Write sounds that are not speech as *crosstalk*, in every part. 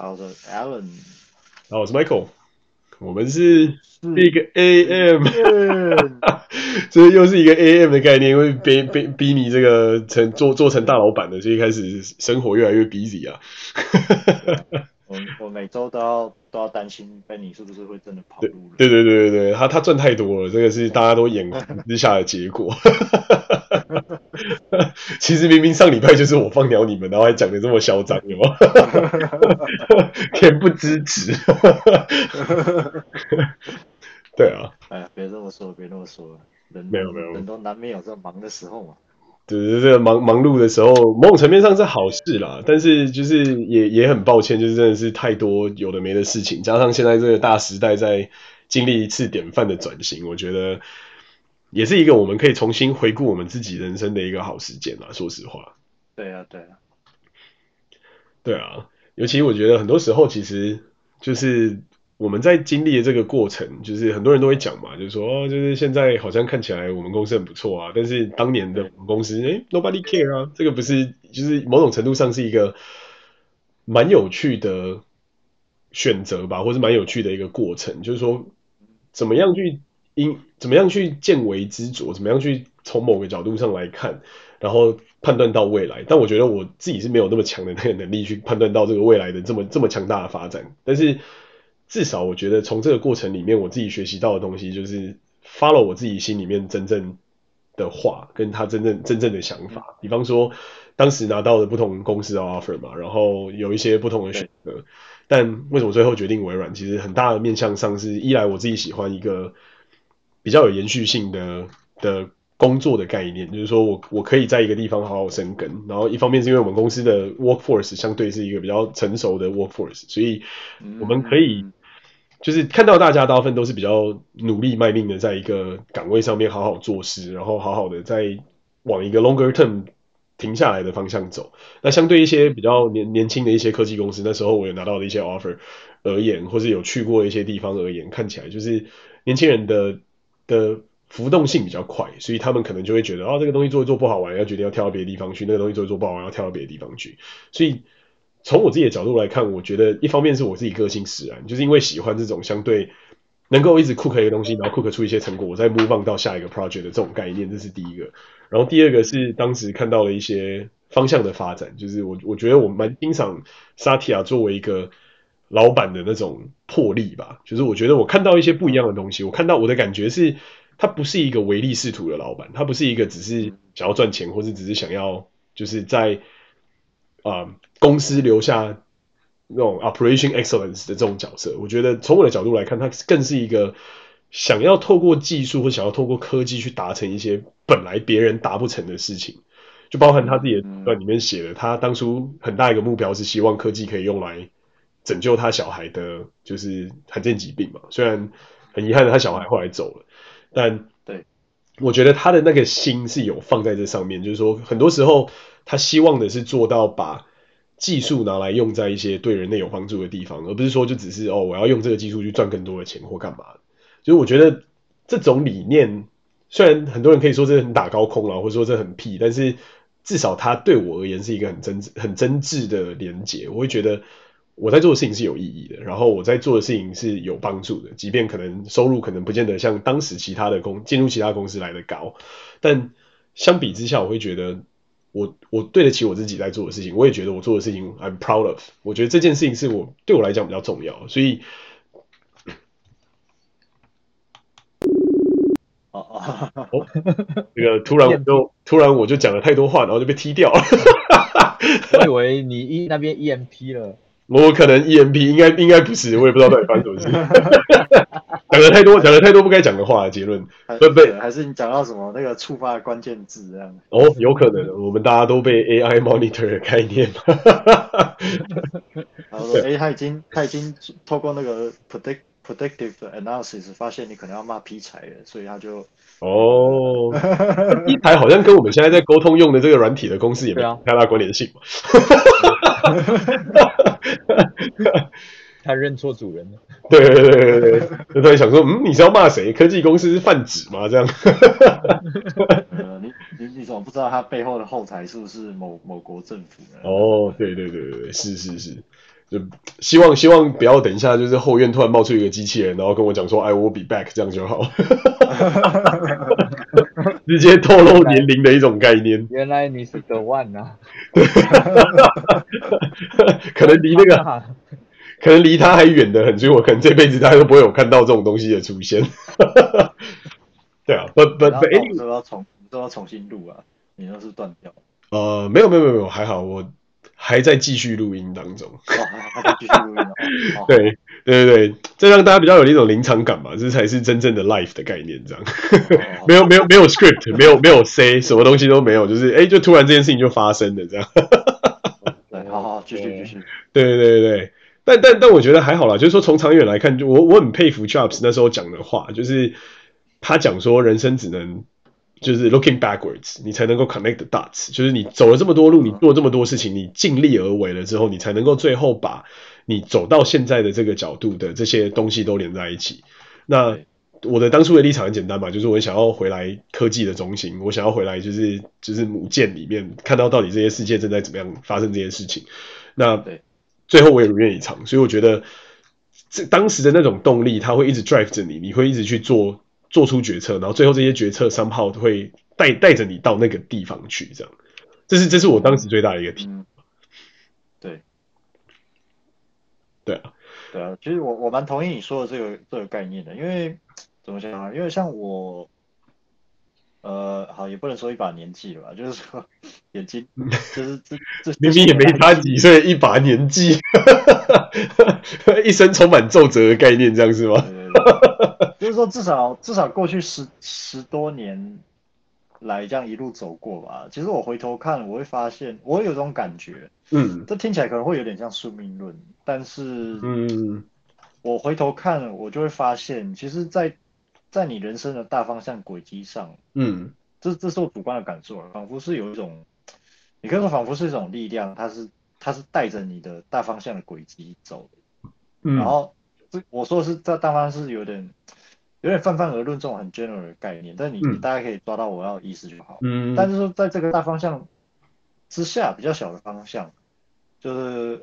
好的，Alan。好，我是 Michael。我们是 Big AM，这又是一个 AM 的概念，因为逼逼逼你这个成做做成大老板的，所以开始生活越来越 busy 啊。我我每周都要都要担心 Benny 是不是会真的跑路了。对对对对对，他他赚太多了，这个是大家都眼红之下的结果。*laughs* 其实明明上礼拜就是我放鸟你们，然后还讲的这么嚣张，有吗？*laughs* 恬不知耻。对啊。哎呀，别这么说，别这么说，人没有没有，人都难免有这忙的时候嘛。对对对，忙忙碌的时候，某种层面上是好事啦，但是就是也也很抱歉，就是真的是太多有的没的事情，加上现在这个大时代在经历一次典范的转型，我觉得也是一个我们可以重新回顾我们自己人生的一个好时间啦。说实话。对啊，对啊，对啊，尤其我觉得很多时候其实就是。我们在经历的这个过程，就是很多人都会讲嘛，就是说，哦，就是现在好像看起来我们公司很不错啊，但是当年的我们公司，哎，nobody care 啊，这个不是，就是某种程度上是一个蛮有趣的选择吧，或是蛮有趣的一个过程，就是说，怎么样去因，怎么样去见微知著，怎么样去从某个角度上来看，然后判断到未来。但我觉得我自己是没有那么强的那个能力去判断到这个未来的这么这么强大的发展，但是。至少我觉得从这个过程里面，我自己学习到的东西就是 follow 我自己心里面真正的话，跟他真正真正的想法。比方说，当时拿到的不同公司的 offer 嘛，然后有一些不同的选择。但为什么最后决定微软？其实很大的面向上是一来我自己喜欢一个比较有延续性的的工作的概念，就是说我我可以在一个地方好好生根。然后一方面是因为我们公司的 workforce 相对是一个比较成熟的 workforce，所以我们可以。就是看到大家大部分都是比较努力卖命的，在一个岗位上面好好做事，然后好好的在往一个 longer term 停下来的方向走。那相对一些比较年年轻的一些科技公司，那时候我有拿到的一些 offer 而言，或是有去过一些地方而言，看起来就是年轻人的的浮动性比较快，所以他们可能就会觉得，哦，这个东西做一做不好玩，要决定要跳到别的地方去；那个东西做一做不好玩，要跳到别的地方去。所以。从我自己的角度来看，我觉得一方面是我自己个性使然，就是因为喜欢这种相对能够一直 cook 一个东西，然后 cook 出一些成果，我再 move on 到下一个 project 的这种概念，这是第一个。然后第二个是当时看到了一些方向的发展，就是我我觉得我蛮欣赏 Satya 作为一个老板的那种魄力吧，就是我觉得我看到一些不一样的东西，我看到我的感觉是，他不是一个唯利是图的老板，他不是一个只是想要赚钱，或是只是想要就是在。啊、呃，公司留下那种 operation excellence 的这种角色，我觉得从我的角度来看，他更是一个想要透过技术或想要透过科技去达成一些本来别人达不成的事情。就包含他自己的段里面写的，他当初很大一个目标是希望科技可以用来拯救他小孩的，就是罕见疾病嘛。虽然很遗憾的，他小孩后来走了，但对，我觉得他的那个心是有放在这上面，就是说很多时候。他希望的是做到把技术拿来用在一些对人类有帮助的地方，而不是说就只是哦，我要用这个技术去赚更多的钱或干嘛。就是我觉得这种理念，虽然很多人可以说这很打高空了，或者说这很屁，但是至少它对我而言是一个很真很真挚的连结。我会觉得我在做的事情是有意义的，然后我在做的事情是有帮助的，即便可能收入可能不见得像当时其他的公进入其他公司来的高，但相比之下，我会觉得。我我对得起我自己在做的事情，我也觉得我做的事情 I'm proud of。我觉得这件事情是我对我来讲比较重要，所以，哦哦哦，*laughs* 这个突然我就突然我就讲了太多话，然后就被踢掉了。*laughs* 我以为你 E 那边 EMP 了。我可能 EMP 应该应该不是，我也不知道到底发生什么事。*laughs* 讲了太多，讲了太多不该讲的话的结论，对不对？还是你讲到什么那个触发的关键字这样？哦，有可能，我们大家都被 AI monitor 的概念。*laughs* 他说：“哎，他已经他已经透过那个 predict predictive analysis 发现你可能要骂劈柴了，所以他就哦，劈柴好像跟我们现在在沟通用的这个软体的公式也没有太大关联性嘛。*laughs* ” *laughs* 他认错主人了。对对对对对，就突然想说，嗯，你是要骂谁？科技公司是泛指吗？这样？呃，你你你怎么不知道他背后的后台是不是某某国政府呢？哦，对对对对对，是是是，就希望希望不要等一下，就是后院突然冒出一个机器人，然后跟我讲说 “I will be back”，这样就好。直接透露年龄的一种概念。原来你是 The One 啊！*laughs* 可能离那个，可能离他还远得很，所以我可能这辈子大家都不会有看到这种东西的出现。*laughs* 对啊，But but but anyway，都要重都要重新录啊，你那是断掉。呃，没有没有没有没有，还好我。还在继续录音当中，哦、还在继续录音、*laughs* 哦、对对对对，这让大家比较有一种临场感嘛，这才是真正的 life 的概念，这样。*laughs* 哦、没有没有没有 script，没有没有 say，什么东西都没有，就是哎，就突然这件事情就发生了，这样。*laughs* 对，好好继续继续。对对对对，但但但我觉得还好啦，就是说从长远来看，就我我很佩服 Jobs 那时候讲的话，就是他讲说人生只能。就是 looking backwards，你才能够 connect the dots。就是你走了这么多路，你做了这么多事情，你尽力而为了之后，你才能够最后把你走到现在的这个角度的这些东西都连在一起。那我的当初的立场很简单嘛，就是我想要回来科技的中心，我想要回来就是就是母舰里面看到到底这些世界正在怎么样发生这些事情。那最后我也如愿以偿，所以我觉得这当时的那种动力，它会一直 drive 着你，你会一直去做。做出决策，然后最后这些决策 somehow 会带带着你到那个地方去，这样，这是这是我当时最大的一个体、嗯。对，对啊，对啊，其实我我蛮同意你说的这个这个概念的，因为怎么讲啊？因为像我，呃，好也不能说一把年纪了吧，*laughs* 就是说眼睛，就是这这明明也没差几岁，一把年纪，*laughs* 一生充满皱褶的概念，这样是吗？对对对 *laughs* 就是说，至少至少过去十十多年来这样一路走过吧。其实我回头看，我会发现，我会有种感觉，嗯，这听起来可能会有点像宿命论，但是，嗯，我回头看，我就会发现，其实在，在在你人生的大方向轨迹上，嗯，这这是我主观的感受，仿佛是有一种，你可以说仿佛是一种力量，它是它是带着你的大方向的轨迹走的，嗯，然后这我说的是这大方向是有点。有点泛泛而论这种很 general 的概念，但你你大概可以抓到我要的意思就好。嗯，但是说在这个大方向之下，比较小的方向，就是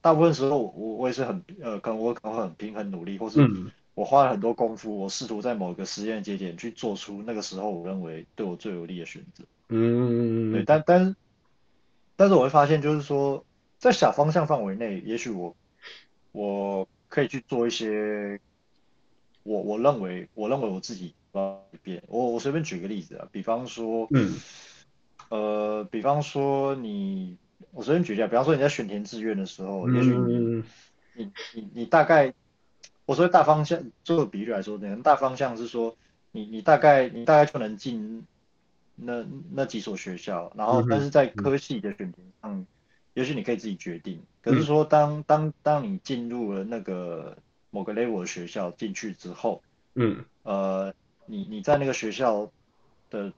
大部分时候我我也是很呃，可能我可能会很拼很努力，或是我花了很多功夫，我试图在某个时间节点去做出那个时候我认为对我最有利的选择。嗯，对，但但是但是我会发现，就是说在小方向范围内，也许我我可以去做一些。我我认为，我认为我自己改变。我我随便举个例子啊，比方说，嗯，呃，比方说你，我随便举一下，比方说你在选填志愿的时候，嗯、也许你你你你大概，我说大方向做个比喻来说，可能大方向是说，你你大概你大概就能进那那几所学校，然后但是在科系的选填上，嗯、也许你可以自己决定。可是说当当当你进入了那个。某个 level 的学校进去之后，嗯，呃，你你在那个学校的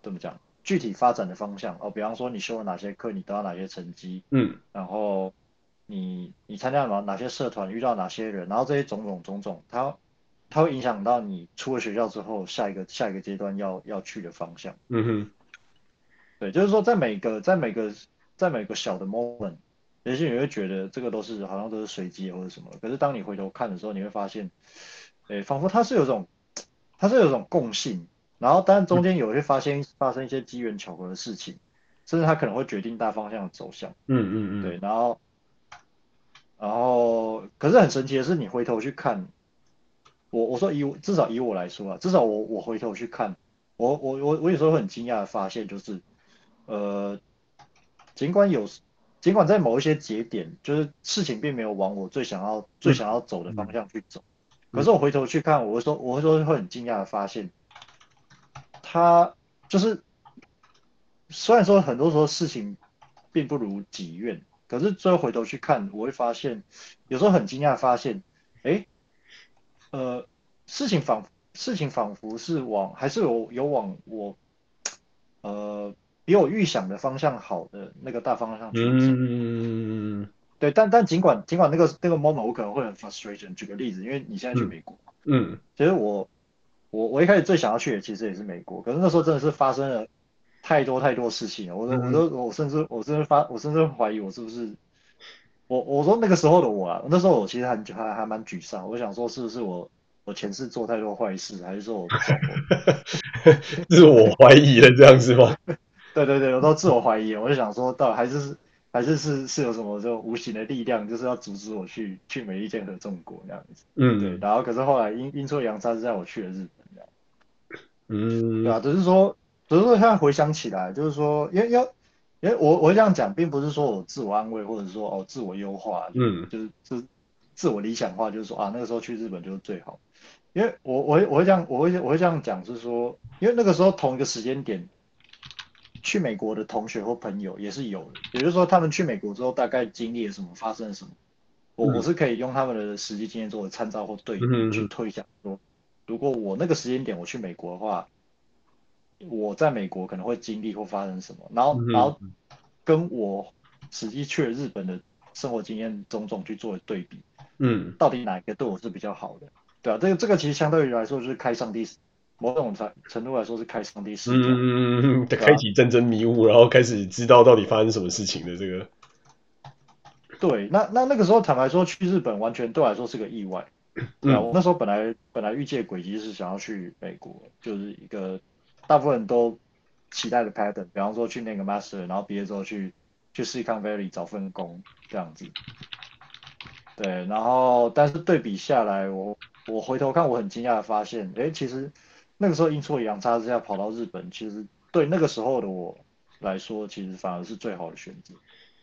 怎么讲？具体发展的方向哦，比方说你修了哪些课，你得到哪些成绩，嗯，然后你你参加了哪些社团，遇到哪些人，然后这些种种种种，它它会影响到你出了学校之后下一个下一个阶段要要去的方向。嗯哼，对，就是说在每个在每个在每个小的 moment。也许你会觉得这个都是好像都是随机或者什么，可是当你回头看的时候，你会发现，诶，仿佛它是有种，它是有种共性，然后当然中间有些发现发生一些机缘巧合的事情，甚至它可能会决定大方向的走向。嗯嗯嗯。对，然后，然后，可是很神奇的是，你回头去看，我我说以至少以我来说啊，至少我我回头去看，我我我我有时候很惊讶的发现，就是，呃，尽管有。尽管在某一些节点，就是事情并没有往我最想要、最想要走的方向去走，可是我回头去看，我会说，我会说会很惊讶的发现，他就是虽然说很多时候事情并不如己愿，可是最后回头去看，我会发现，有时候很惊讶发现，哎，呃，事情仿事情仿佛是往还是有有往我，呃。比我预想的方向好的那个大方向去走，嗯，对，但但尽管尽管那个那个 moment 我可能会很 frustration。举个例子，因为你现在去美国，嗯，其实我我我一开始最想要去的其实也是美国，可是那时候真的是发生了太多太多事情了，我我都我甚至我甚至发我甚至怀疑我是不是我我说那个时候的我啊，那时候我其实还还还蛮沮丧，我想说是不是我我前世做太多坏事，还是说我 *laughs* 自我怀疑了这样子吗？*laughs* 对对对，我都自我怀疑，我就想说到底还是还是是是有什么这种无形的力量，就是要阻止我去去美利坚合众国那样子。嗯，对。然后可是后来阴阴错阳差，是在我去了日本。嗯，对啊，只是说只是说现在回想起来，就是说因为要因为我我这样讲，并不是说我自我安慰，或者说哦自我优化，嗯，就是就是自我理想化，就是说啊那个时候去日本就是最好。因为我我我会这样我会我会这样讲，就是说因为那个时候同一个时间点。去美国的同学或朋友也是有的，也就是说，他们去美国之后大概经历了什么，发生了什么，我我是可以用他们的实际经验作为参照或对比去推想说，如果我那个时间点我去美国的话，我在美国可能会经历或发生什么，然后然后跟我实际去了日本的生活经验种种去做对比，嗯，到底哪一个对我是比较好的？对啊，这个这个其实相对于来说就是开上帝。某种程程度来说是开上帝视角，嗯，开启战争迷雾，然后开始知道到底发生什么事情的这个。对，那那那个时候坦白说去日本完全对我来说是个意外。对啊，我那时候本来本来预计的轨迹是想要去美国，就是一个大部分人都期待的 pattern，比方说去那个 master，然后毕业之后去去 Silicon Valley 找份工这样子。对，然后但是对比下来，我我回头看，我很惊讶的发现，哎，其实。那个时候阴错阳差之下跑到日本，其实对那个时候的我来说，其实反而是最好的选择。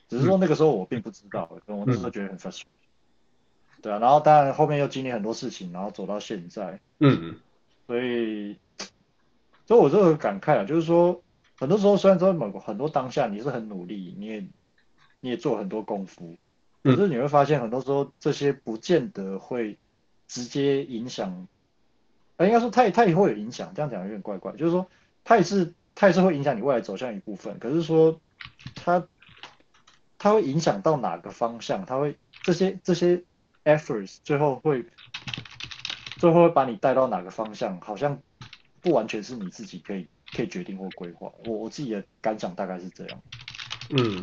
只是说那个时候我并不知道，我那时候觉得很 frustrating。对啊，然后当然后面又经历很多事情，然后走到现在。嗯。所以，所以我这个感慨啊，就是说，很多时候虽然说某个很多当下你是很努力，你也你也做很多功夫，可是你会发现很多时候这些不见得会直接影响。呃，应该说它也它也会有影响，这样讲有点怪怪。就是说，它也是它也是会影响你未来走向一部分。可是说，它它会影响到哪个方向？它会这些这些 efforts 最后会最后会把你带到哪个方向？好像不完全是你自己可以可以决定或规划。我我自己的感想大概是这样。嗯，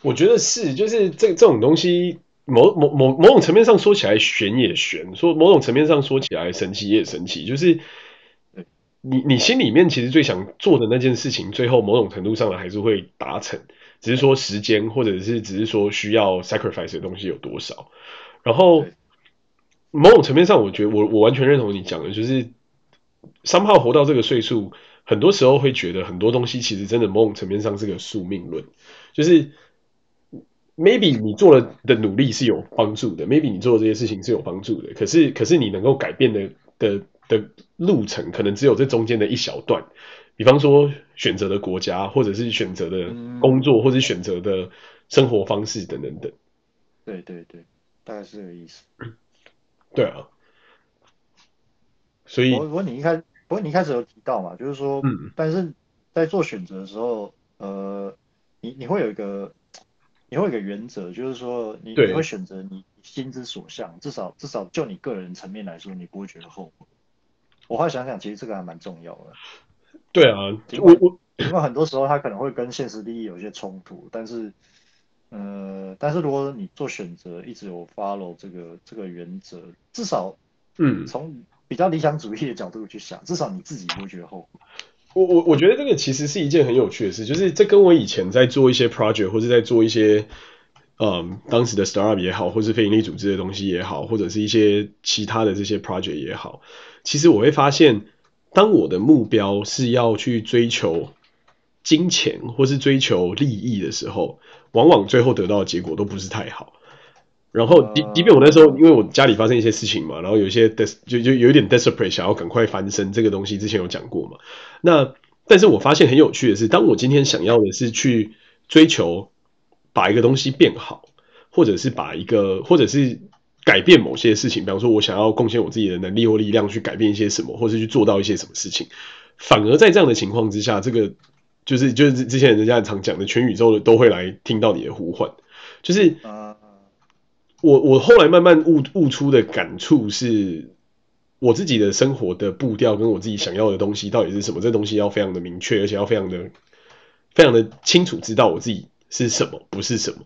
我觉得是，就是这这种东西。某某某某种层面上说起来玄也玄，说某种层面上说起来神奇也神奇，就是你你心里面其实最想做的那件事情，最后某种程度上还是会达成，只是说时间或者是只是说需要 sacrifice 的东西有多少。然后某种层面上，我觉得我我完全认同你讲的，就是 somehow 活到这个岁数，很多时候会觉得很多东西其实真的某种层面上是个宿命论，就是。Maybe 你做了的努力是有帮助的，Maybe 你做的这些事情是有帮助的，可是可是你能够改变的的的路程，可能只有这中间的一小段。比方说选择的国家，或者是选择的工作，嗯、或者是选择的生活方式等等等。对对对，大概是这个意思。对啊。所以，不过你一开，不过你一开始有提到嘛，就是说，嗯，但是在做选择的时候，呃，你你会有一个。你会有一个原则，就是说你你会选择你心之所向，至少至少就你个人层面来说，你不会觉得后悔。我后来想想，其实这个还蛮重要的。对啊，我我因为很多时候他可能会跟现实利益有一些冲突，但是呃，但是如果你做选择一直有 follow 这个这个原则，至少嗯，从比较理想主义的角度去想，至少你自己不会觉得后悔。我我我觉得这个其实是一件很有趣的事，就是这跟我以前在做一些 project 或者在做一些，嗯，当时的 startup 也好，或是非营利组织的东西也好，或者是一些其他的这些 project 也好，其实我会发现，当我的目标是要去追求金钱或是追求利益的时候，往往最后得到的结果都不是太好。然后，即即便我那时候，因为我家里发生一些事情嘛，然后有一些 des 就就有一点 desperate，想要赶快翻身，这个东西之前有讲过嘛。那，但是我发现很有趣的是，当我今天想要的是去追求把一个东西变好，或者是把一个，或者是改变某些事情，比方说我想要贡献我自己的能力或力量去改变一些什么，或者是去做到一些什么事情，反而在这样的情况之下，这个就是就是之前人家常讲的，全宇宙的都会来听到你的呼唤，就是。我我后来慢慢悟悟出的感触是，我自己的生活的步调跟我自己想要的东西到底是什么？这东西要非常的明确，而且要非常的非常的清楚，知道我自己是什么，不是什么。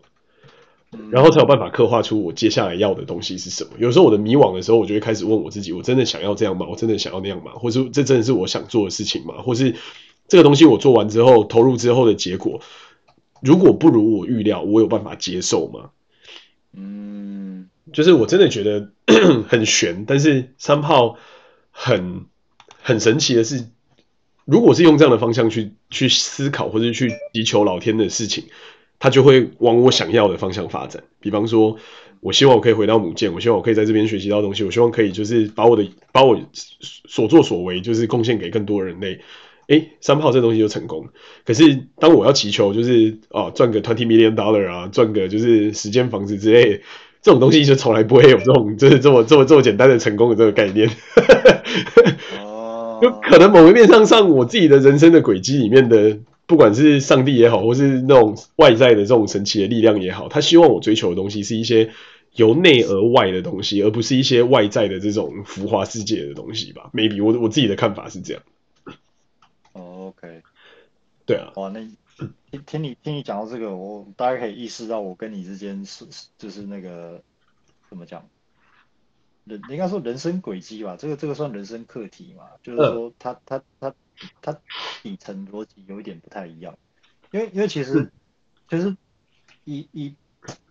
然后才有办法刻画出我接下来要的东西是什么。有时候我的迷惘的时候，我就会开始问我自己：我真的想要这样吗？我真的想要那样吗？或是这真的是我想做的事情吗？或是这个东西我做完之后，投入之后的结果，如果不如我预料，我有办法接受吗？嗯，就是我真的觉得 *clears throat* 很悬，但是 somehow 很很神奇的是，如果是用这样的方向去去思考，或者去祈求老天的事情。他就会往我想要的方向发展。比方说，我希望我可以回到母舰，我希望我可以在这边学习到东西，我希望可以就是把我的把我所作所为就是贡献给更多人类。诶，三炮这东西就成功。可是当我要祈求就是哦赚个 twenty million dollar 啊，赚个就是十间房子之类，这种东西就从来不会有这种就是这么这么这么简单的成功的这个概念。就可能某一面上上我自己的人生的轨迹里面的。不管是上帝也好，或是那种外在的这种神奇的力量也好，他希望我追求的东西是一些由内而外的东西，而不是一些外在的这种浮华世界的东西吧？Maybe 我我自己的看法是这样。Oh, OK，对啊。哇，那听听你听你讲到这个，我大概可以意识到我跟你之间是就是那个怎么讲，人应该说人生轨迹吧？这个这个算人生课题嘛？就是说他他他。它底层逻辑有一点不太一样，因为因为其实其实以以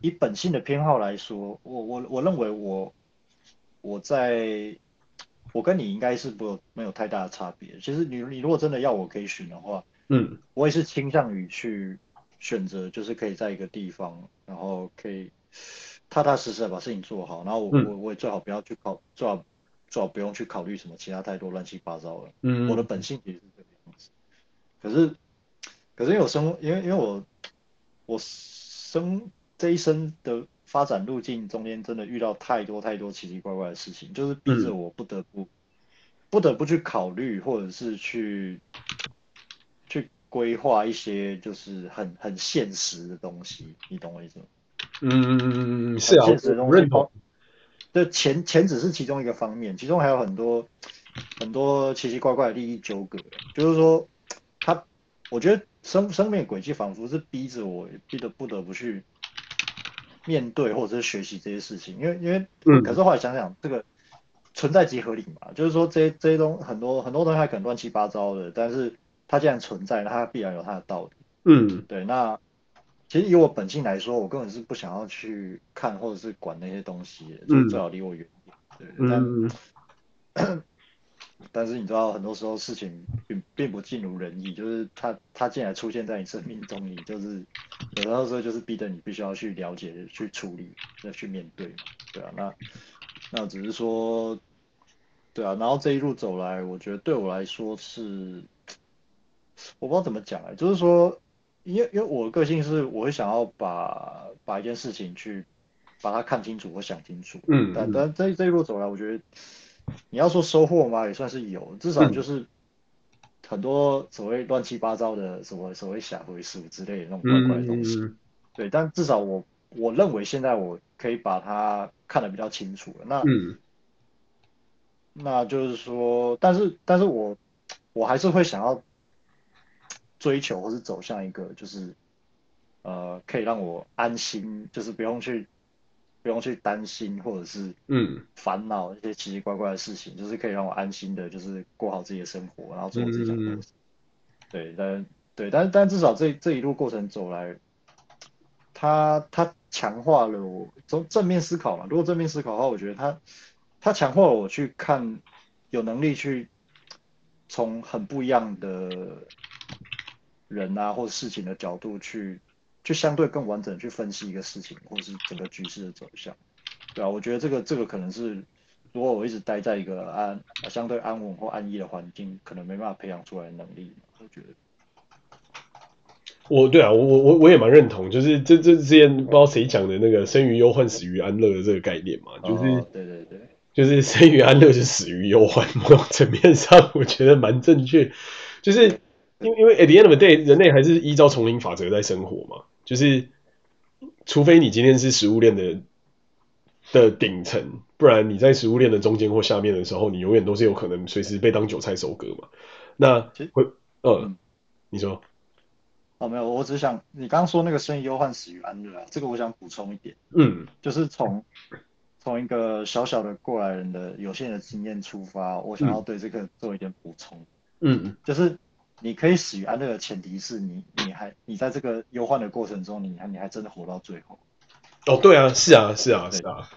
以本性的偏好来说，我我我认为我我在我跟你应该是不没有太大的差别。其实你你如果真的要我可以选的话，嗯，我也是倾向于去选择，就是可以在一个地方，然后可以踏踏实实的把事情做好，然后我我我也最好不要去考最好。最好不用去考虑什么其他太多乱七八糟的。嗯，我的本性其实是这个样子。可是，可是因为我生，因为因为我我生这一生的发展路径中间，真的遇到太多太多奇奇怪怪的事情，就是逼着我不得不、嗯、不得不去考虑，或者是去去规划一些就是很很现实的东西。你懂我意思吗？嗯嗯嗯嗯，是啊，现实的东西。认同。对，钱钱只是其中一个方面，其中还有很多很多奇奇怪怪的利益纠葛。就是说，他我觉得生生命轨迹仿佛是逼着我，逼得不得不去面对或者是学习这些事情。因为因为，嗯，可是后来想想，这个存在即合理嘛，就是说这些这些东很多很多东西还可能乱七八糟的，但是它既然存在，那它必然有它的道理。嗯，对，那。其实以我本性来说，我根本是不想要去看或者是管那些东西的，就最好离我远一点。对，嗯、但 *clears throat* 但是你知道，很多时候事情并并不尽如人意，就是他他竟然出现在你生命中，你就是有的时候就是逼得你必须要去了解、去处理、要去面对嘛。对啊，那那只是说，对啊，然后这一路走来，我觉得对我来说是，我不知道怎么讲啊，就是说。因为因为我的个性是，我会想要把把一件事情去把它看清楚我想清楚。嗯，但但这这一路走来，我觉得你要说收获嘛，也算是有，至少就是很多所谓乱七八糟的什么所谓小回数之类的那种怪怪的东西。嗯、对，但至少我我认为现在我可以把它看得比较清楚了。那、嗯、那就是说，但是但是我我还是会想要。追求或是走向一个就是，呃，可以让我安心，就是不用去不用去担心或者是嗯烦恼一些奇奇怪怪的事情，就是可以让我安心的，就是过好自己的生活，然后做我自己想做的事。对，但对，但但至少这这一路过程走来，他他强化了我从正面思考嘛。如果正面思考的话，我觉得他他强化了我去看，有能力去从很不一样的。人啊，或者事情的角度去，就相对更完整去分析一个事情，或是整个局势的走向，对啊，我觉得这个这个可能是，如果我一直待在一个安相对安稳或安逸的环境，可能没办法培养出来的能力。我觉得，我对啊，我我我我也蛮认同，就是这这之前不知道谁讲的那个生于忧患，死于安乐的这个概念嘛，就是、哦、对对对，*laughs* 就是生于安乐是死于忧患，某种层面上我觉得蛮正确，就是。因为因为 at the end of the day，人类还是依照丛林法则在生活嘛，就是除非你今天是食物链的的顶层，不然你在食物链的中间或下面的时候，你永远都是有可能随时被当韭菜收割嘛。那会，呃，你说，啊，哦，没有，我只想你刚刚说那个生于忧患，死于安乐啊，这个我想补充一点，嗯，就是从从一个小小的过来人的有限的经验出发，我想要对这个做一点补充，嗯，就是你可以死于安乐的前提是你你还你在这个忧患的过程中，你还你还真的活到最后。哦，对啊，是啊，是啊，是啊。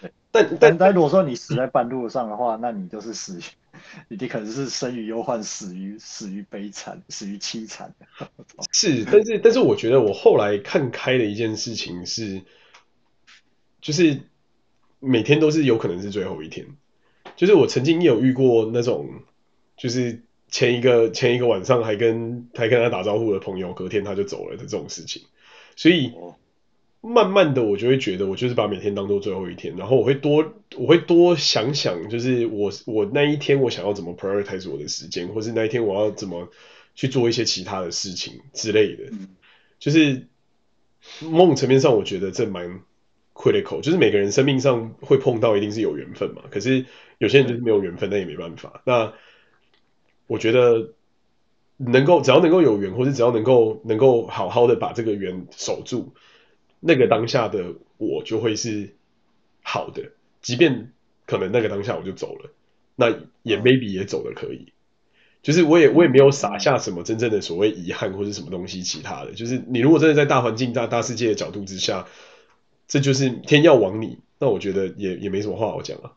对，但但但如果说你死在半路上的话，那你就是死于。*laughs* 你可能是生于忧患，死于死于悲惨，死于凄惨。*laughs* 是，但是但是我觉得我后来看开的一件事情是，就是每天都是有可能是最后一天。就是我曾经也有遇过那种，就是前一个前一个晚上还跟还跟他打招呼的朋友，隔天他就走了的这种事情，所以。慢慢的，我就会觉得，我就是把每天当做最后一天，然后我会多，我会多想想，就是我我那一天我想要怎么 prioritize 我的时间，或是那一天我要怎么去做一些其他的事情之类的。就是某种层面上，我觉得这蛮 critical，就是每个人生命上会碰到，一定是有缘分嘛。可是有些人就是没有缘分，那也没办法。那我觉得能够只要能够有缘，或者只要能够能够好好的把这个缘守住。那个当下的我就会是好的，即便可能那个当下我就走了，那也 maybe 也走的可以，就是我也我也没有撒下什么真正的所谓遗憾或者什么东西其他的，就是你如果真的在大环境大大世界的角度之下，这就是天要亡你，那我觉得也也没什么话好讲啊，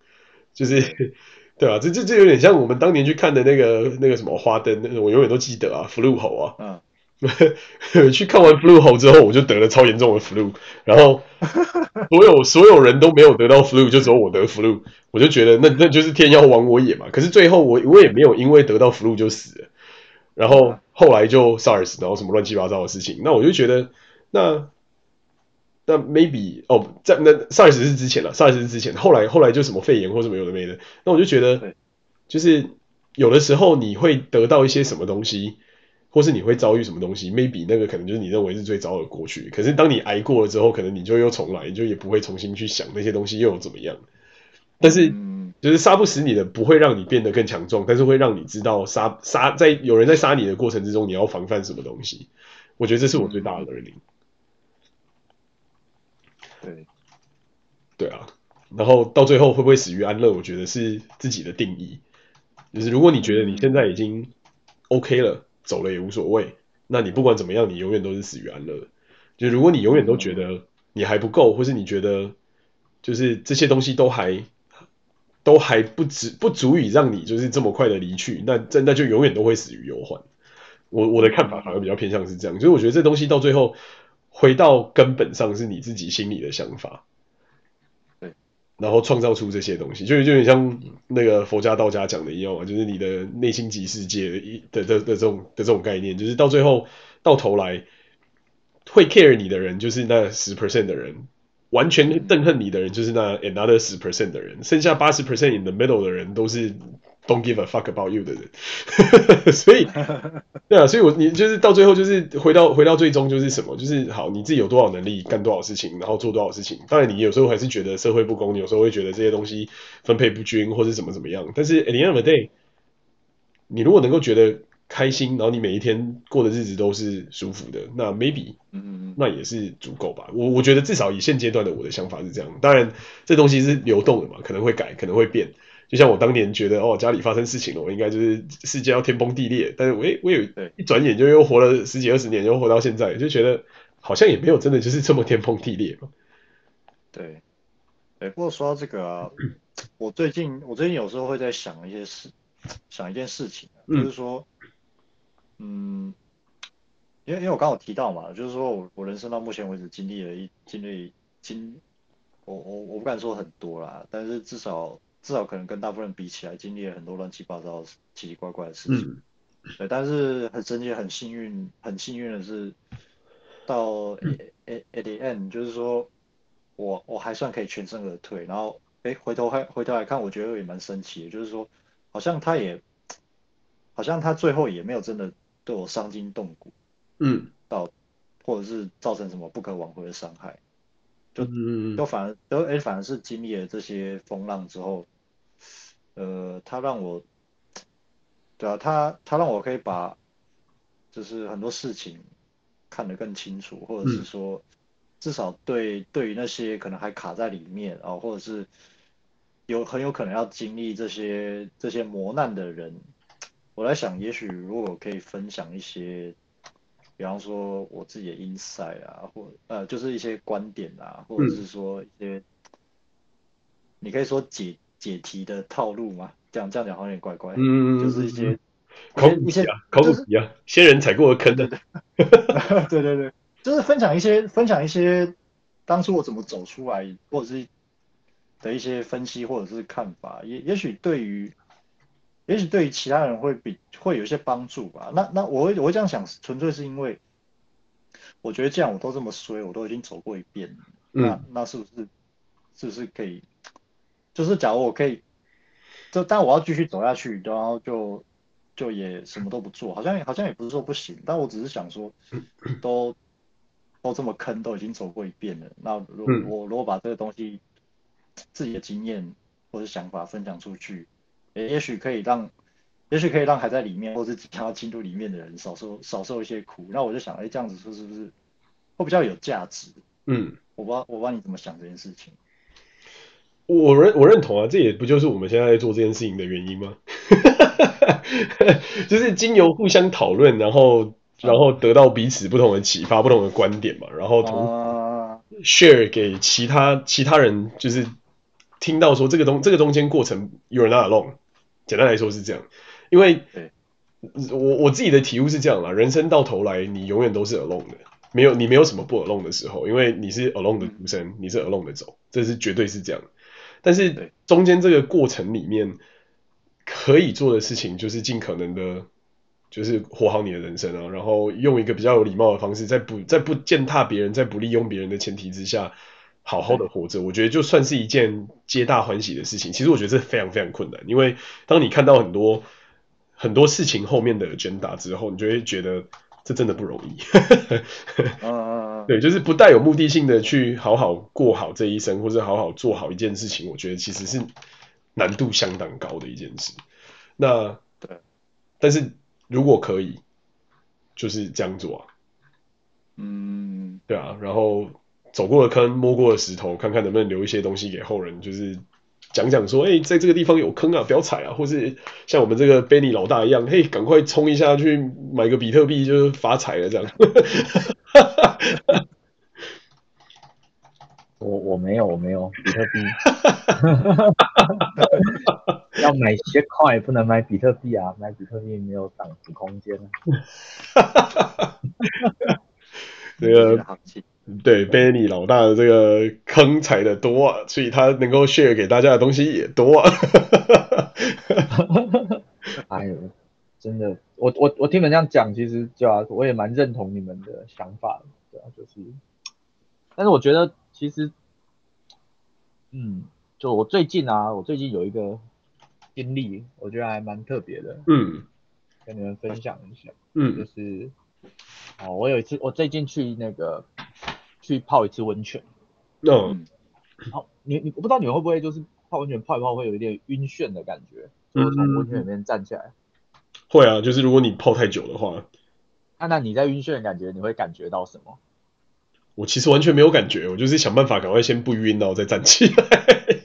就是对啊，这这这有点像我们当年去看的那个那个什么花灯，那个我永远都记得啊，flu 猴啊，嗯。*laughs* 去看完 flu 猴之后，我就得了超严重的 flu，然后 *laughs* 所有所有人都没有得到 flu，就只有我得 flu，我就觉得那那就是天要亡我也嘛。可是最后我我也没有因为得到 flu 就死了，然后后来就 SARS，然后什么乱七八糟的事情，那我就觉得那那 maybe 哦，在那 SARS 是之前了，SARS 是之前，后来后来就什么肺炎或什么有的没的，那我就觉得就是有的时候你会得到一些什么东西。或是你会遭遇什么东西，maybe 那个可能就是你认为是最糟的过去。可是当你挨过了之后，可能你就又重来，你就也不会重新去想那些东西又怎么样。但是就是杀不死你的，不会让你变得更强壮，但是会让你知道杀杀在有人在杀你的过程之中，你要防范什么东西。我觉得这是我最大的 learning。对，对啊。然后到最后会不会死于安乐？我觉得是自己的定义。就是如果你觉得你现在已经 OK 了。走了也无所谓，那你不管怎么样，你永远都是死于安乐。就如果你永远都觉得你还不够，或是你觉得就是这些东西都还都还不止不足以让你就是这么快的离去，那真的就永远都会死于忧患。我我的看法反而比较偏向是这样，所以我觉得这东西到最后回到根本上是你自己心里的想法。对然后创造出这些东西，就就有点像那个佛家、道家讲的一样嘛，就是你的内心即世界的的的这种的这种概念，就是到最后到头来会 care 你的人就是那十 percent 的人，完全憎恨你的人就是那 another 十 percent 的人，剩下八十 percent in the middle 的人都是。Don't give a fuck about you 的人，*laughs* 所以，对啊，所以我你就是到最后就是回到回到最终就是什么，就是好，你自己有多少能力干多少事情，然后做多少事情。当然，你有时候还是觉得社会不公，你有时候会觉得这些东西分配不均或者怎么怎么样。但是 at the end of the day，你如果能够觉得开心，然后你每一天过的日子都是舒服的，那 maybe，那也是足够吧。我我觉得至少以现阶段的我的想法是这样。当然，这东西是流动的嘛，可能会改，可能会变。就像我当年觉得哦，家里发生事情了，我应该就是世界要天崩地裂。但是我也我有一转眼就又活了十几二十年，又活到现在，就觉得好像也没有真的就是这么天崩地裂嘛。对，哎，不过说到这个啊，我最近我最近有时候会在想一些事，想一件事情，就是说，嗯，因为因为我刚好提到嘛，就是说我我人生到目前为止经历了一经历经，我我我不敢说很多啦，但是至少。至少可能跟大部分人比起来，经历了很多乱七八糟、奇奇怪怪的事情。嗯、对，但是很神奇、很幸运、很幸运的是，到 at at the end，就是说我我还算可以全身而退。然后，哎，回头还回头来看，我觉得也蛮神奇的，就是说，好像他也，好像他最后也没有真的对我伤筋动骨，嗯，到或者是造成什么不可挽回的伤害，就都反而都哎，反而是经历了这些风浪之后。呃，他让我，对啊，他他让我可以把，就是很多事情看得更清楚，或者是说至少对对于那些可能还卡在里面啊，或者是有很有可能要经历这些这些磨难的人，我在想，也许如果可以分享一些，比方说我自己的 insight 啊，或呃就是一些观点啊，或者是说一些，你可以说解解题的套路嘛，这样这样讲好像有点怪怪，嗯，就是一些。考古题啊，考古题啊，仙人踩过的坑的，对对 *laughs* 对，就是分享一些分享一些当初我怎么走出来，或者是的一些分析或者是看法，也也许对于，也许对于其他人会比会有一些帮助吧。那那我会我会这样想，纯粹是因为我觉得这样我都这么衰，我都已经走过一遍，了、那那是不是是不是可以，就是假如我可以，就但我要继续走下去，然后就。就也什么都不做，好像好像也不是说不行，但我只是想说，都都这么坑，都已经走过一遍了。那如果我如果把这个东西自己的经验或者想法分享出去，也也许可以让，也许可以让还在里面或是即将要进入里面的人少受少受一些苦。那我就想，哎，这样子说是不是会比较有价值？嗯，我不知道我不知道你怎么想这件事情。我认我认同啊，这也不就是我们现在在做这件事情的原因吗？*laughs* 就是经由互相讨论，然后然后得到彼此不同的启发、不同的观点嘛，然后同 share 给其他其他人，就是听到说这个东这个中间过程 you're not alone。简单来说是这样，因为我我自己的体悟是这样啦，人生到头来你永远都是 alone 的，没有你没有什么不 alone 的时候，因为你是 alone 的出生，你是 alone 的走，这是绝对是这样。但是中间这个过程里面。可以做的事情就是尽可能的，就是活好你的人生啊，然后用一个比较有礼貌的方式，在不在不践踏别人，在不利用别人的前提之下，好好的活着。我觉得就算是一件皆大欢喜的事情。其实我觉得这非常非常困难，因为当你看到很多很多事情后面的卷打之后，你就会觉得这真的不容易。*laughs* 对，就是不带有目的性的去好好过好这一生，或者好好做好一件事情，我觉得其实是。难度相当高的一件事，那对，但是如果可以，就是这样做啊，嗯，对啊，然后走过的坑，摸过的石头，看看能不能留一些东西给后人，就是讲讲说，哎、欸，在这个地方有坑啊，不要踩啊，或是像我们这个 Benny 老大一样，嘿，赶快冲一下去买个比特币，就是发财了这样。*laughs* 我我没有我没有比特币，*laughs* 要买些块不能买比特币啊，买比特币没有涨值空间。*laughs* 这个对 Benny 老大的这个坑踩的多啊，所以他能够 share 给大家的东西也多啊。*laughs* 哎呦，真的，我我我听你们这样讲，其实就啊，我也蛮认同你们的想法的，对啊，就是，但是我觉得。其实，嗯，就我最近啊，我最近有一个经历，我觉得还蛮特别的，嗯，跟你们分享一下，嗯，就是，哦，我有一次，我最近去那个去泡一次温泉，嗯，好，你你我不知道你们会不会就是泡温泉泡一泡会有一点晕眩的感觉，就是从温泉里面站起来，会啊，就是如果你泡太久的话，那那你在晕眩的感觉，你会感觉到什么？我其实完全没有感觉，我就是想办法赶快先不晕，然后再站起来。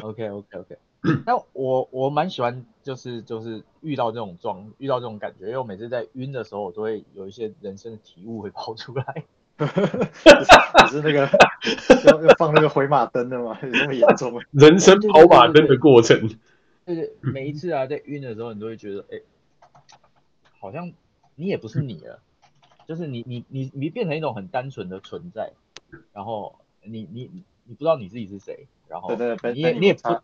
OK OK OK，*coughs* 那我我蛮喜欢就是就是遇到这种状遇到这种感觉，因为我每次在晕的时候，我都会有一些人生的体悟会跑出来。*laughs* 只是那个要要放那个回马灯的吗？*laughs* 有那么严重吗？人生跑马灯的过程。就是，每一次啊，在晕的时候，你都会觉得，哎、欸，好像你也不是你了。就是你你你你变成一种很单纯的存在，然后你你你不知道你自己是谁，然后对对，你也你也不，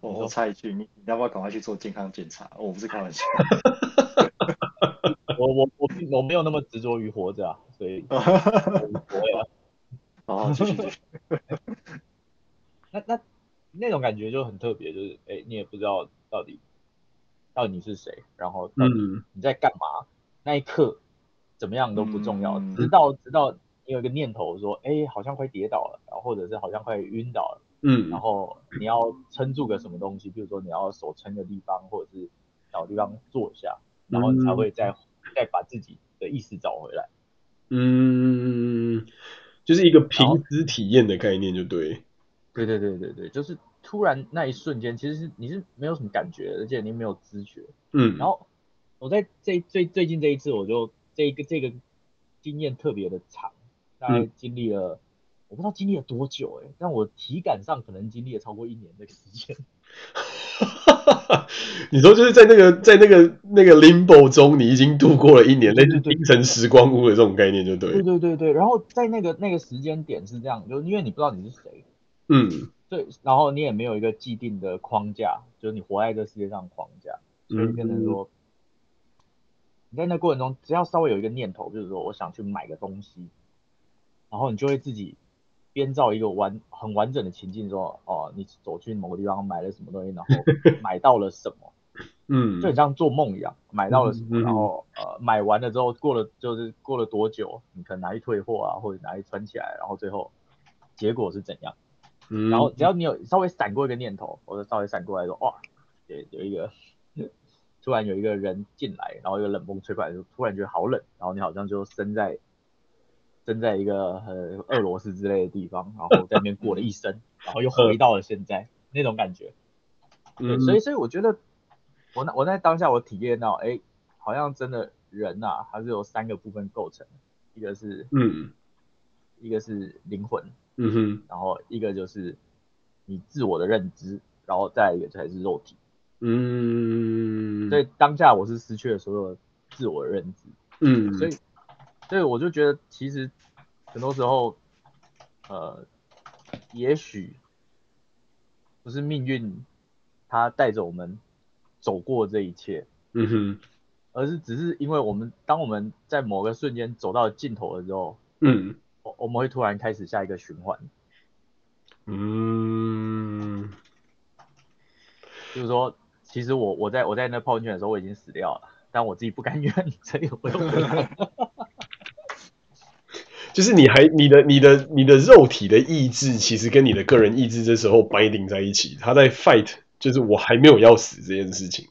我我插一句，你你要不要赶快去做健康检查？我不是开玩笑，*laughs* 我我我我没有那么执着于活着啊，所以 *laughs* 我也啊，*laughs* 继续 *laughs* 那那那种感觉就很特别，就是哎，你也不知道到底到底你是谁，然后到底你在干嘛，那一刻。怎么样都不重要，直到直到你有一个念头说，哎，好像快跌倒了，然后或者是好像快晕倒了，嗯，然后你要撑住个什么东西，比如说你要手撑个地方，或者是找个地方坐下，然后你才会再再把自己的意识找回来。嗯，就是一个平时体验的概念，就对。对对对对对，就是突然那一瞬间，其实是你是没有什么感觉，而且你没有知觉。嗯。然后我在这最最近这一次，我就这一个这个经验特别的长，大概经历了、嗯、我不知道经历了多久哎，但我体感上可能经历了超过一年的时间。*laughs* *laughs* 你说就是在那个在那个那个 limbo 中，你已经度过了一年，类似精神时光屋的这种概念，就对。对对对对，然后在那个那个时间点是这样，就因为你不知道你是谁，嗯，对，然后你也没有一个既定的框架，就是你活在这世界上的框架，所以变成说，嗯、你在那过程中，只要稍微有一个念头，就是说我想去买个东西，然后你就会自己。编造一个完很完整的情境，说哦，你走去某个地方买了什么东西，然后 *laughs* 买到了什么，嗯，就很像做梦一样，买到了什么，然后呃，买完了之后过了就是过了多久，你可能拿去退货啊，或者拿去穿起来，然后最后结果是怎样？嗯，然后只要你有稍微闪过一个念头，或者稍微闪过来说哇，有有一个突然有一个人进来，然后一个冷风吹过来，就突然觉得好冷，然后你好像就身在。生在一个很俄罗斯之类的地方，然后在那边过了一生，*laughs* 然后又回到了现在那种感觉。对，所以所以我觉得我那我在当下我体验到，哎，好像真的人呐，还是由三个部分构成，一个是嗯，一个是灵魂，嗯哼，然后一个就是你自我的认知，然后再一个才是肉体，嗯，所以当下我是失去了所有的自我的认知，嗯，所以。所以我就觉得，其实很多时候，呃，也许不是命运，它带着我们走过这一切，嗯哼，而是只是因为我们，当我们在某个瞬间走到尽头的时候，嗯，我我们会突然开始下一个循环，嗯，就是说，其实我我在我在那泡温泉的时候我已经死掉了，但我自己不甘愿，所以我又回来。就是你还你的你的你的肉体的意志，其实跟你的个人意志这时候 binding 在一起，他在 fight，就是我还没有要死这件事情，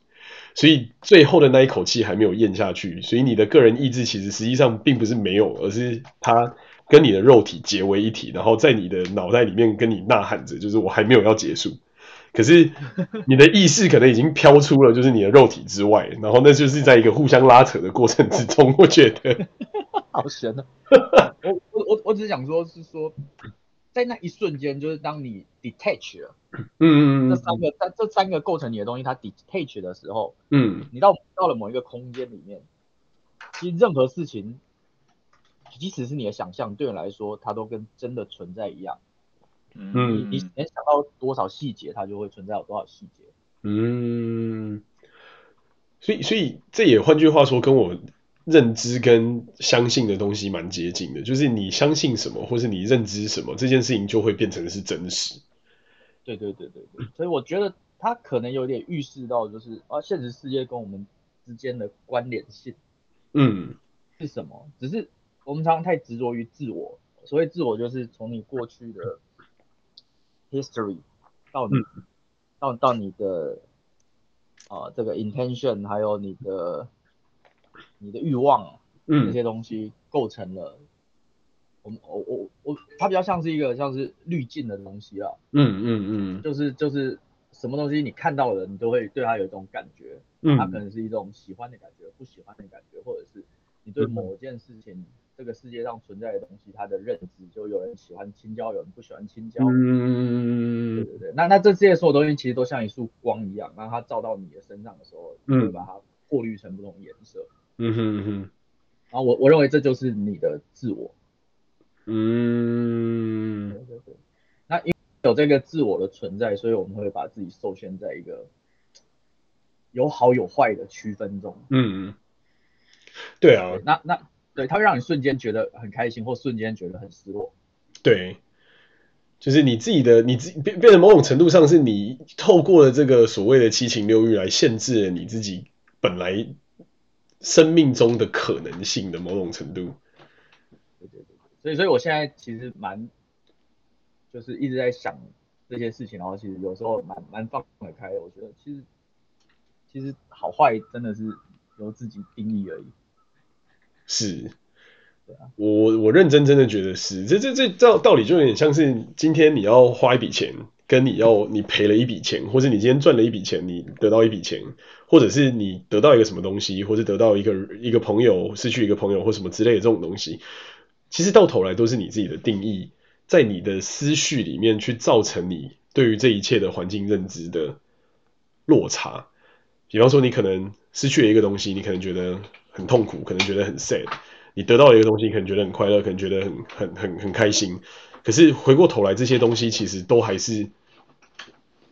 所以最后的那一口气还没有咽下去，所以你的个人意志其实实际上并不是没有，而是它跟你的肉体结为一体，然后在你的脑袋里面跟你呐喊着，就是我还没有要结束，可是你的意识可能已经飘出了，就是你的肉体之外，然后那就是在一个互相拉扯的过程之中，我觉得。好神 *laughs* 啊！我我我我只是想说，是说，在那一瞬间，就是当你 detach 了，嗯嗯嗯，这三个它这三个构成你的东西，它 detach 的时候，嗯，你到到了某一个空间里面，其实任何事情，即使是你的想象，对你来说，它都跟真的存在一样。嗯，你你能想到多少细节，它就会存在有多少细节。嗯，所以所以这也换句话说，跟我。认知跟相信的东西蛮接近的，就是你相信什么，或是你认知什么，这件事情就会变成是真实。对对对对对，所以我觉得他可能有点预示到，就是啊，现实世界跟我们之间的关联性，嗯，是什么？只是我们常常太执着于自我，所谓自我就是从你过去的 history 到你、嗯、到到你的啊这个 intention，还有你的。你的欲望，嗯，这些东西构成了我们，我我我，它比较像是一个像是滤镜的东西啊，嗯嗯嗯，就是就是什么东西你看到了，你都会对它有一种感觉，嗯，它可能是一种喜欢的感觉，不喜欢的感觉，或者是你对某件事情，这个世界上存在的东西，它的认知，就有人喜欢青椒，有人不喜欢青椒，嗯，对对对，那那这些所有东西其实都像一束光一样，当它照到你的身上的时候，你会把它过滤成不同颜色。嗯哼哼，然后我我认为这就是你的自我。嗯，对对对。那因为有这个自我的存在，所以我们会把自己受限在一个有好有坏的区分中。嗯嗯，对啊。对那那对，它会让你瞬间觉得很开心，或瞬间觉得很失落。对，就是你自己的，你自变变成某种程度上是你透过了这个所谓的七情六欲来限制了你自己本来。生命中的可能性的某种程度，对对对，所以所以我现在其实蛮，就是一直在想这些事情，然后其实有时候蛮蛮放得开的。我觉得其实其实好坏真的是由自己定义而已。是，我我认真真的觉得是，这这这道道理就有点像是今天你要花一笔钱，跟你要你赔了一笔钱，或者你今天赚了一笔钱，你得到一笔钱，或者是你得到一个什么东西，或者得到一个一个朋友，失去一个朋友或什么之类的这种东西，其实到头来都是你自己的定义，在你的思绪里面去造成你对于这一切的环境认知的落差。比方说，你可能失去了一个东西，你可能觉得很痛苦，可能觉得很 sad。你得到了一个东西，可能觉得很快乐，可能觉得很很很很开心。可是回过头来，这些东西其实都还是，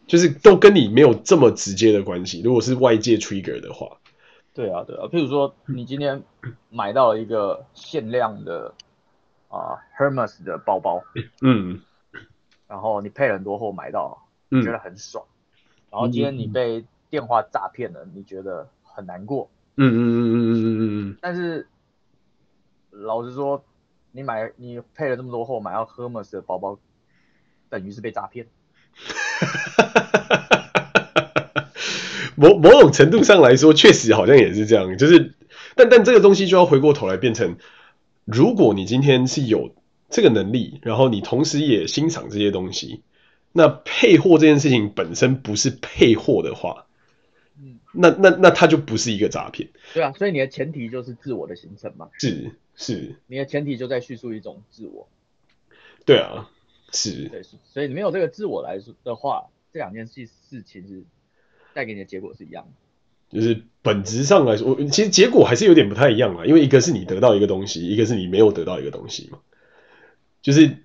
就是都跟你没有这么直接的关系如果是外界 trigger 的话对啊对啊譬如说你今天买到了一个限量的啊 hermes 的包包 *laughs* 嗯然后你配了很多货买到你觉得很爽然后今天你被电话诈骗了你觉得很难过嗯嗯嗯嗯嗯嗯嗯。但是老实说你买你配了这么多货买到 hermes 的包包等于是被诈骗。*laughs* 某某种程度上来说，确实好像也是这样。就是，但但这个东西就要回过头来变成，如果你今天是有这个能力，然后你同时也欣赏这些东西，那配货这件事情本身不是配货的话，嗯，那那那它就不是一个诈骗。对啊，所以你的前提就是自我的形成嘛。是。是，你的前提就在叙述一种自我。对啊，是。对，所以你没有这个自我来说的话，这两件事事其实带给你的结果是一样的。就是本质上来说，其实结果还是有点不太一样啊，因为一个是你得到一个东西，一个是你没有得到一个东西嘛。就是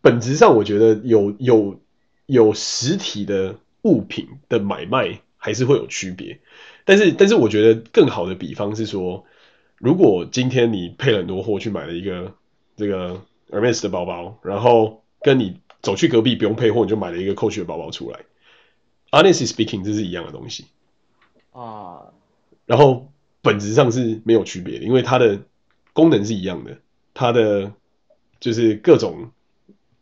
本质上，我觉得有有有实体的物品的买卖还是会有区别，但是但是我觉得更好的比方是说。如果今天你配了很多货去买了一个这个 Hermes 的包包，然后跟你走去隔壁不用配货，你就买了一个 Coach 的包包出来，Honestly speaking，这是一样的东西啊。然后本质上是没有区别的，因为它的功能是一样的，它的就是各种。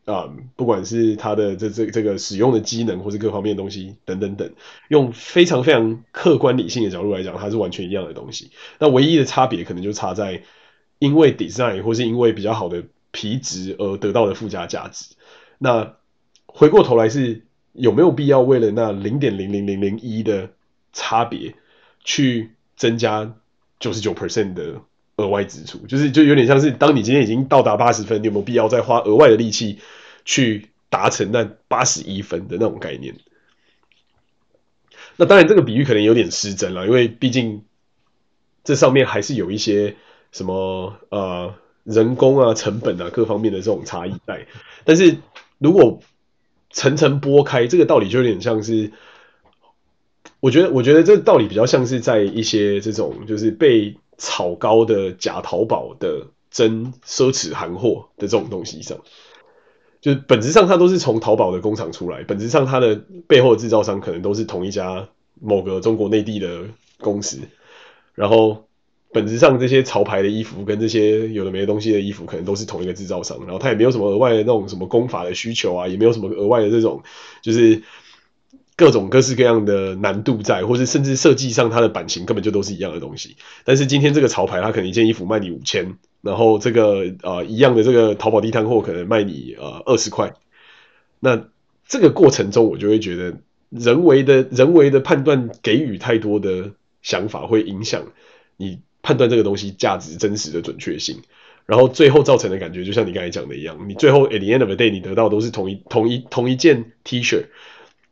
啊、嗯，不管是它的这这这个使用的机能，或是各方面的东西等等等，用非常非常客观理性的角度来讲，它是完全一样的东西。那唯一的差别可能就差在，因为 design 或是因为比较好的皮质而得到的附加价值。那回过头来是有没有必要为了那零点零零零零一的差别去增加九十九 percent 的额外支出？就是就有点像是，当你今天已经到达八十分，你有没有必要再花额外的力气？去达成那八十一分的那种概念，那当然这个比喻可能有点失真了，因为毕竟这上面还是有一些什么呃人工啊、成本啊各方面的这种差异在。但是如果层层剥开，这个道理就有点像是，我觉得我觉得这个道理比较像是在一些这种就是被炒高的假淘宝的真奢侈韩货的这种东西上。就本质上，它都是从淘宝的工厂出来。本质上，它的背后的制造商可能都是同一家某个中国内地的公司。然后，本质上这些潮牌的衣服跟这些有的没的东西的衣服，可能都是同一个制造商。然后，它也没有什么额外的那种什么工法的需求啊，也没有什么额外的这种就是各种各式各样的难度在，或是甚至设计上它的版型根本就都是一样的东西。但是今天这个潮牌，它可能一件衣服卖你五千。然后这个呃一样的这个淘宝地摊货可能卖你呃二十块，那这个过程中我就会觉得人为的人为的判断给予太多的想法会影响你判断这个东西价值真实的准确性，然后最后造成的感觉就像你刚才讲的一样，你最后 at the end of the day 你得到都是同一同一同一件 T 恤，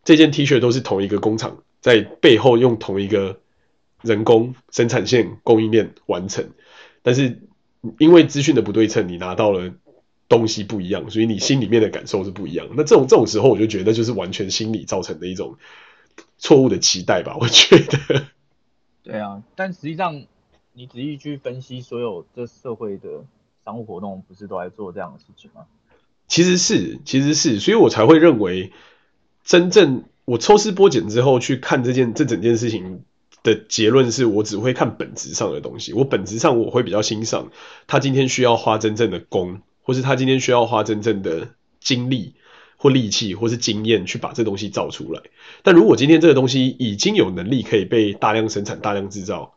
这件 T 恤都是同一个工厂在背后用同一个人工生产线供应链完成，但是。因为资讯的不对称，你拿到了东西不一样，所以你心里面的感受是不一样。那这种这种时候，我就觉得就是完全心理造成的一种错误的期待吧。我觉得，对啊，但实际上你仔细去分析，所有这社会的商务活动，不是都在做这样的事情吗？其实是，其实是，所以我才会认为，真正我抽丝剥茧之后去看这件这整件事情。的结论是我只会看本质上的东西。我本质上我会比较欣赏他今天需要花真正的工，或是他今天需要花真正的精力或力气，或是经验去把这东西造出来。但如果今天这个东西已经有能力可以被大量生产、大量制造，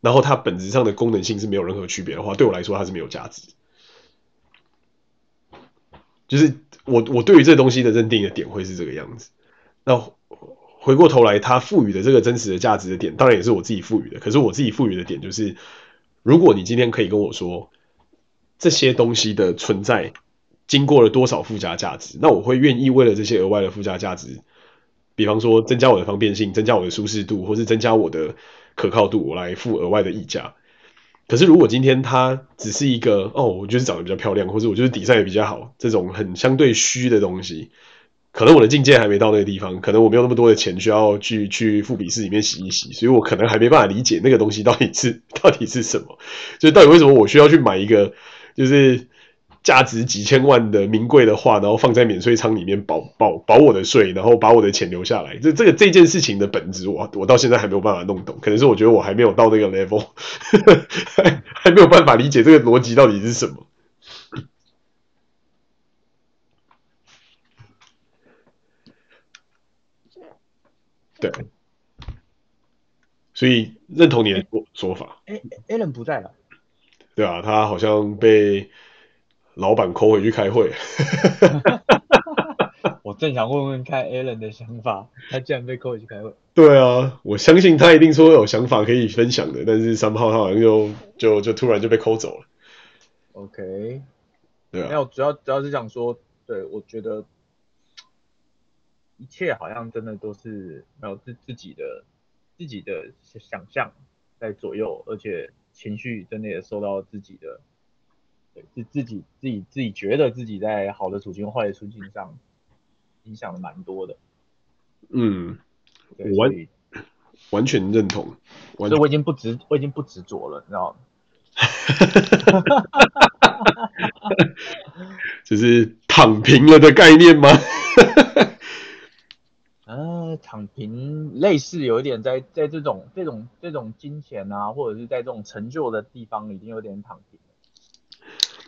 然后它本质上的功能性是没有任何区别的话，对我来说它是没有价值。就是我我对于这东西的认定的点会是这个样子。那回过头来，它赋予的这个真实的价值的点，当然也是我自己赋予的。可是我自己赋予的点就是，如果你今天可以跟我说这些东西的存在经过了多少附加价值，那我会愿意为了这些额外的附加价值，比方说增加我的方便性，增加我的舒适度，或是增加我的可靠度，我来付额外的溢价。可是如果今天它只是一个哦，我就是长得比较漂亮，或者我就是底赛也比较好，这种很相对虚的东西。可能我的境界还没到那个地方，可能我没有那么多的钱需要去去富比试里面洗一洗，所以我可能还没办法理解那个东西到底是到底是什么，就是到底为什么我需要去买一个就是价值几千万的名贵的画，然后放在免税仓里面保保保我的税，然后把我的钱留下来。这这个这件事情的本质，我我到现在还没有办法弄懂。可能是我觉得我还没有到那个 level，*laughs* 还还没有办法理解这个逻辑到底是什么。对，所以认同你的说说法。哎，Allen 不在了。对啊，他好像被老板 call 回去开会。*laughs* 我正想问问看 Allen 的想法，他竟然被 call 回去开会。对啊，我相信他一定说有想法可以分享的，但是三号他好像就就就突然就被 call 走了。OK，对啊，没有，主要主要是想说，对，我觉得。一切好像真的都是没有自自己的自己的想象在左右，而且情绪真的也受到自己的对自自己自己自己觉得自己在好的处境坏的处境上影响的蛮多的。嗯，完完全认同，所以我已经不执我已经不执着了，你知道吗？*laughs* 这是躺平了的概念吗？*laughs* 躺平类似有一点在在这种这种这种金钱啊，或者是在这种成就的地方，已经有点躺平。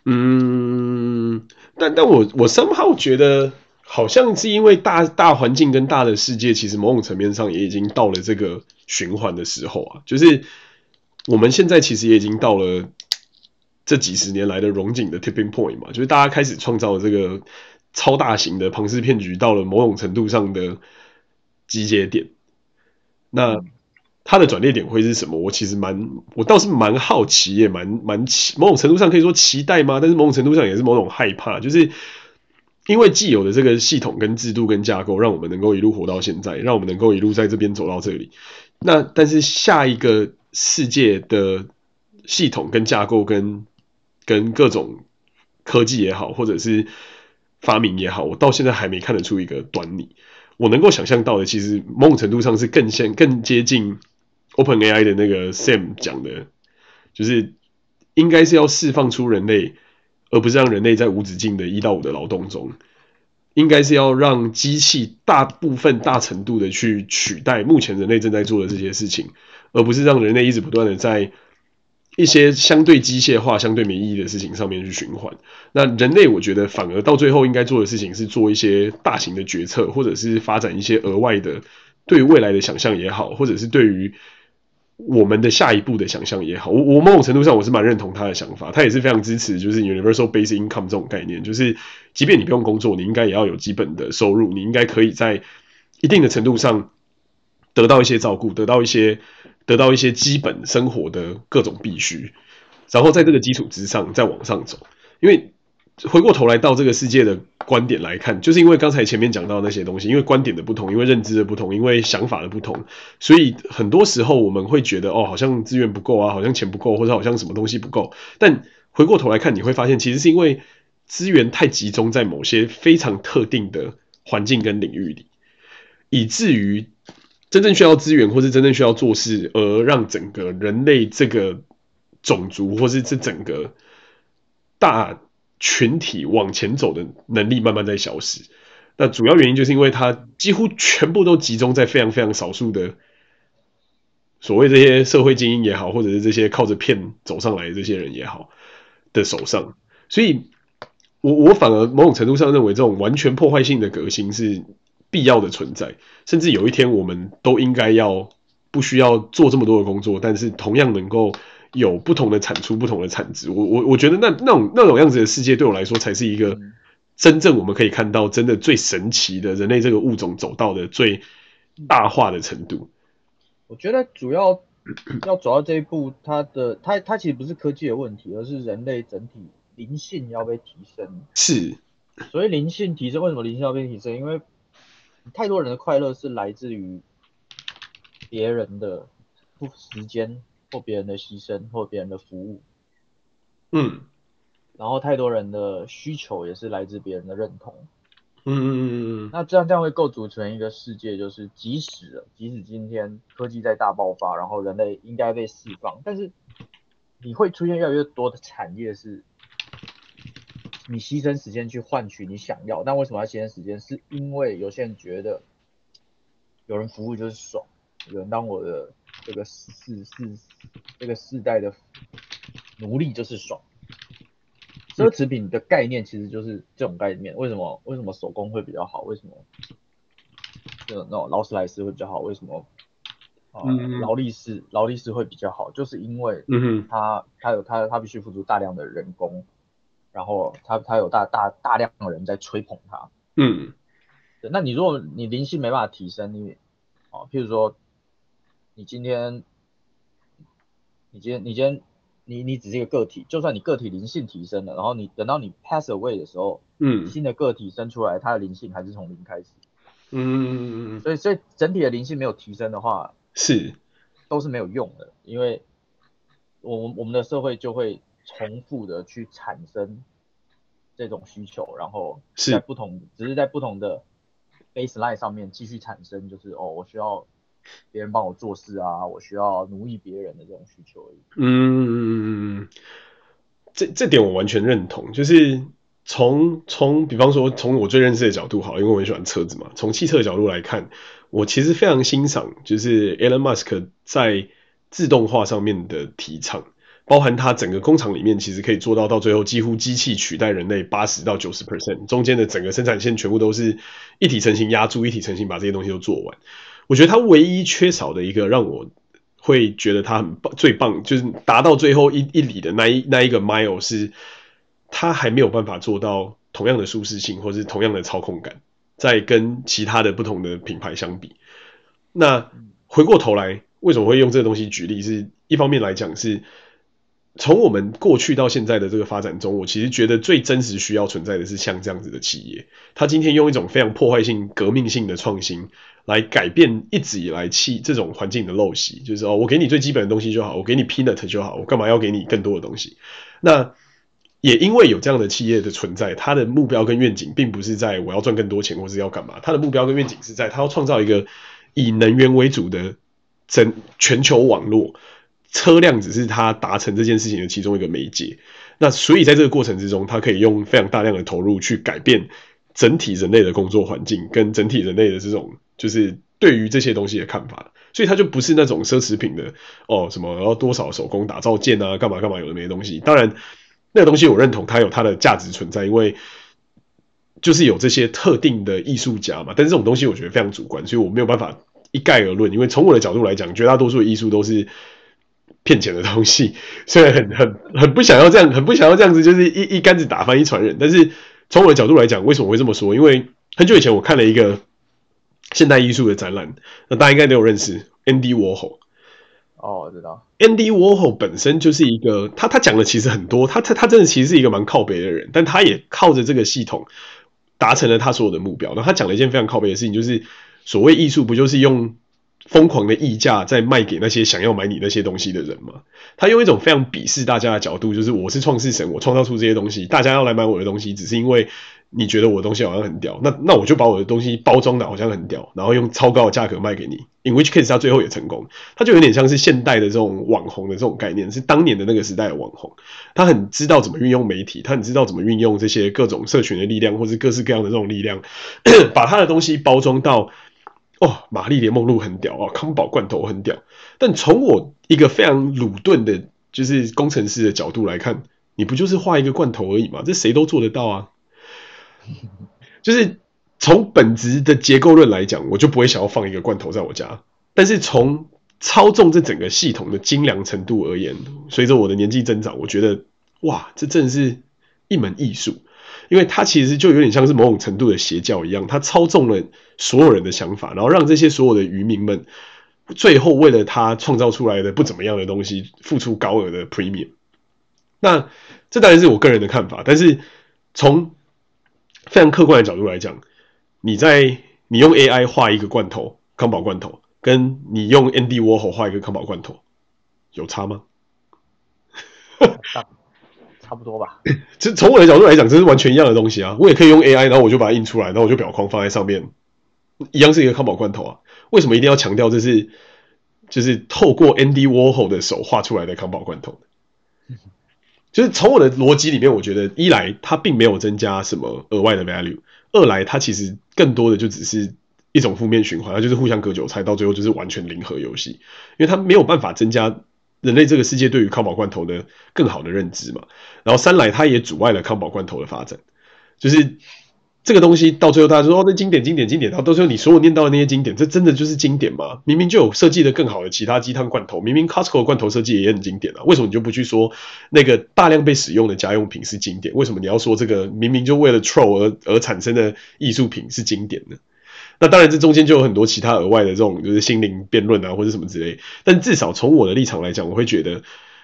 嗯，但但我我 somehow 觉得，好像是因为大大环境跟大的世界，其实某种层面上也已经到了这个循环的时候啊。就是我们现在其实也已经到了这几十年来的融景的 tipping point 嘛，就是大家开始创造这个超大型的庞氏骗局，到了某种程度上的。集结点，那它的转捩点会是什么？我其实蛮，我倒是蛮好奇，也蛮蛮期，某种程度上可以说期待吗？但是某种程度上也是某种害怕，就是因为既有的这个系统跟制度跟架构，让我们能够一路活到现在，让我们能够一路在这边走到这里。那但是下一个世界的系统跟架构跟跟各种科技也好，或者是发明也好，我到现在还没看得出一个端倪。我能够想象到的，其实某种程度上是更像、更接近 OpenAI 的那个 Sam 讲的，就是应该是要释放出人类，而不是让人类在无止境的一到五的劳动中，应该是要让机器大部分、大程度的去取代目前人类正在做的这些事情，而不是让人类一直不断的在。一些相对机械化、相对没意义的事情上面去循环，那人类我觉得反而到最后应该做的事情是做一些大型的决策，或者是发展一些额外的对未来的想象也好，或者是对于我们的下一步的想象也好。我我某种程度上我是蛮认同他的想法，他也是非常支持就是 universal basic income 这种概念，就是即便你不用工作，你应该也要有基本的收入，你应该可以在一定的程度上得到一些照顾，得到一些。得到一些基本生活的各种必须，然后在这个基础之上再往上走。因为回过头来到这个世界的观点来看，就是因为刚才前面讲到那些东西，因为观点的不同，因为认知的不同，因为想法的不同，所以很多时候我们会觉得哦，好像资源不够啊，好像钱不够，或者好像什么东西不够。但回过头来看，你会发现其实是因为资源太集中在某些非常特定的环境跟领域里，以至于。真正需要资源，或是真正需要做事，而让整个人类这个种族，或是这整个大群体往前走的能力，慢慢在消失。那主要原因就是因为它几乎全部都集中在非常非常少数的所谓这些社会精英也好，或者是这些靠着骗走上来的这些人也好的手上。所以我我反而某种程度上认为，这种完全破坏性的革新是必要的存在，甚至有一天我们都应该要不需要做这么多的工作，但是同样能够有不同的产出、不同的产值。我我我觉得那那种那种样子的世界对我来说才是一个真正我们可以看到真的最神奇的人类这个物种走到的最大化的程度。我觉得主要要走到这一步，它的它它其实不是科技的问题，而是人类整体灵性要被提升。是，所以灵性提升，为什么灵性要被提升？因为太多人的快乐是来自于别人的不时间或别人的牺牲或别人的服务，嗯，然后太多人的需求也是来自别人的认同，嗯嗯嗯嗯，那这样这样会构筑成一个世界，就是即使即使今天科技在大爆发，然后人类应该被释放，但是你会出现越来越多的产业是。你牺牲时间去换取你想要，但为什么要牺牲时间？是因为有些人觉得有人服务就是爽，有人当我的这个世世这个世代的奴隶就是爽。奢侈品的概念其实就是这种概念。为什么？为什么手工会比较好？为什么就那种劳斯莱斯会比较好？为什么啊劳力士劳力士会比较好？就是因为他他有他他必须付出大量的人工。然后他他有大大大量的人在吹捧他，嗯，对，那你如果你灵性没办法提升，你，哦，譬如说，你今天，你今天你今天你你只是一个个体，就算你个体灵性提升了，然后你等到你 pass away 的时候，嗯，新的个体生出来，它的灵性还是从零开始，嗯嗯嗯嗯，所以所以整体的灵性没有提升的话，是，都是没有用的，因为我我们的社会就会。重复的去产生这种需求，然后在不同，只是在不同的 baseline 上面继续产生，就是哦，我需要别人帮我做事啊，我需要奴役别人的这种需求而已。嗯，这这点我完全认同。就是从从比方说从我最认识的角度好，因为我很喜欢车子嘛。从汽车的角度来看，我其实非常欣赏，就是 Elon Musk 在自动化上面的提倡。包含它整个工厂里面，其实可以做到到最后几乎机器取代人类八十到九十 percent，中间的整个生产线全部都是一体成型压住，一体成型把这些东西都做完。我觉得它唯一缺少的一个让我会觉得它很棒，最棒就是达到最后一一里的那一那一个 mile 是，它还没有办法做到同样的舒适性或是同样的操控感，在跟其他的不同的品牌相比。那回过头来，为什么会用这个东西举例？是一方面来讲是。从我们过去到现在的这个发展中，我其实觉得最真实需要存在的是像这样子的企业，他今天用一种非常破坏性、革命性的创新来改变一直以来气这种环境的陋习，就是哦，我给你最基本的东西就好，我给你 peanut 就好，我干嘛要给你更多的东西？那也因为有这样的企业的存在，它的目标跟愿景并不是在我要赚更多钱或是要干嘛，它的目标跟愿景是在它要创造一个以能源为主的整全球网络。车辆只是他达成这件事情的其中一个媒介，那所以在这个过程之中，他可以用非常大量的投入去改变整体人类的工作环境，跟整体人类的这种就是对于这些东西的看法，所以他就不是那种奢侈品的哦，什么要多少手工打造件啊，干嘛干嘛有的没的东西。当然，那个东西我认同它有它的价值存在，因为就是有这些特定的艺术家嘛。但是这种东西我觉得非常主观，所以我没有办法一概而论。因为从我的角度来讲，绝大多数的艺术都是。骗钱的东西，*laughs* 虽然很很很不想要这样，很不想要这样子，就是一一竿子打翻一船人。但是从我的角度来讲，为什么会这么说？因为很久以前我看了一个现代艺术的展览，那大家应该都有认识 Andy Warhol。哦，我知道。Andy Warhol 本身就是一个，他他讲的其实很多，他他他真的其实是一个蛮靠北的人，但他也靠着这个系统达成了他所有的目标。那他讲了一件非常靠北的事情，就是所谓艺术不就是用疯狂的溢价在卖给那些想要买你那些东西的人嘛？他用一种非常鄙视大家的角度，就是我是创世神，我创造出这些东西，大家要来买我的东西，只是因为你觉得我的东西好像很屌，那那我就把我的东西包装的好像很屌，然后用超高的价格卖给你。In which case，他最后也成功，他就有点像是现代的这种网红的这种概念，是当年的那个时代的网红，他很知道怎么运用媒体，他很知道怎么运用这些各种社群的力量，或是各式各样的这种力量，*coughs* 把他的东西包装到。哦，玛丽莲梦露很屌哦，康宝罐头很屌。但从我一个非常鲁钝的，就是工程师的角度来看，你不就是画一个罐头而已吗？这谁都做得到啊。就是从本质的结构论来讲，我就不会想要放一个罐头在我家。但是从操纵这整个系统的精良程度而言，随着我的年纪增长，我觉得哇，这真的是一门艺术，因为他其实就有点像是某种程度的邪教一样，他操纵了所有人的想法，然后让这些所有的渔民们最后为了他创造出来的不怎么样的东西付出高额的 premium。那这当然是我个人的看法，但是从非常客观的角度来讲，你在你用 AI 画一个罐头，康宝罐头，跟你用 Andy Warhol 画一个康宝罐头，有差吗？*laughs* 差不多吧。*laughs* 这从我的角度来讲，这是完全一样的东西啊。我也可以用 AI，然后我就把它印出来，然后我就表框放在上面，一样是一个康宝罐头啊。为什么一定要强调这是就是透过 Andy Warhol 的手画出来的康宝罐头？*laughs* 就是从我的逻辑里面，我觉得一来它并没有增加什么额外的 value，二来它其实更多的就只是一种负面循环，它就是互相割韭菜，到最后就是完全零和游戏，因为它没有办法增加人类这个世界对于康宝罐头的更好的认知嘛。然后三来它也阻碍了康宝罐头的发展，就是。这个东西到最后，大家说哦，那经典、经典、经典，然后到最后你所有念到的那些经典，这真的就是经典吗？明明就有设计的更好的其他鸡汤罐头，明明 Costco 的罐头设计也很经典啊，为什么你就不去说那个大量被使用的家用品是经典？为什么你要说这个明明就为了 troll 而而产生的艺术品是经典呢？那当然，这中间就有很多其他额外的这种就是心灵辩论啊，或者什么之类。但至少从我的立场来讲，我会觉得。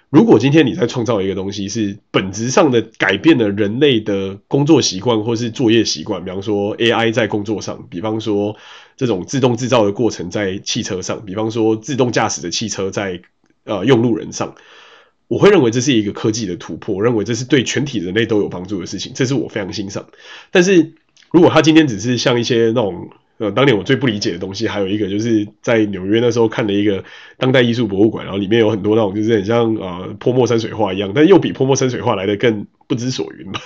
如果今天你在创造一个东西，是本质上的改变了人类的工作习惯或是作业习惯，比方说 AI 在工作上，比方说这种自动制造的过程在汽车上，比方说自动驾驶的汽车在呃用路人上，我会认为这是一个科技的突破，我认为这是对全体人类都有帮助的事情，这是我非常欣赏。但是如果他今天只是像一些那种。呃，当年我最不理解的东西，还有一个就是在纽约那时候看了一个当代艺术博物馆，然后里面有很多那种就是很像呃泼墨山水画一样，但又比泼墨山水画来的更不知所云嘛。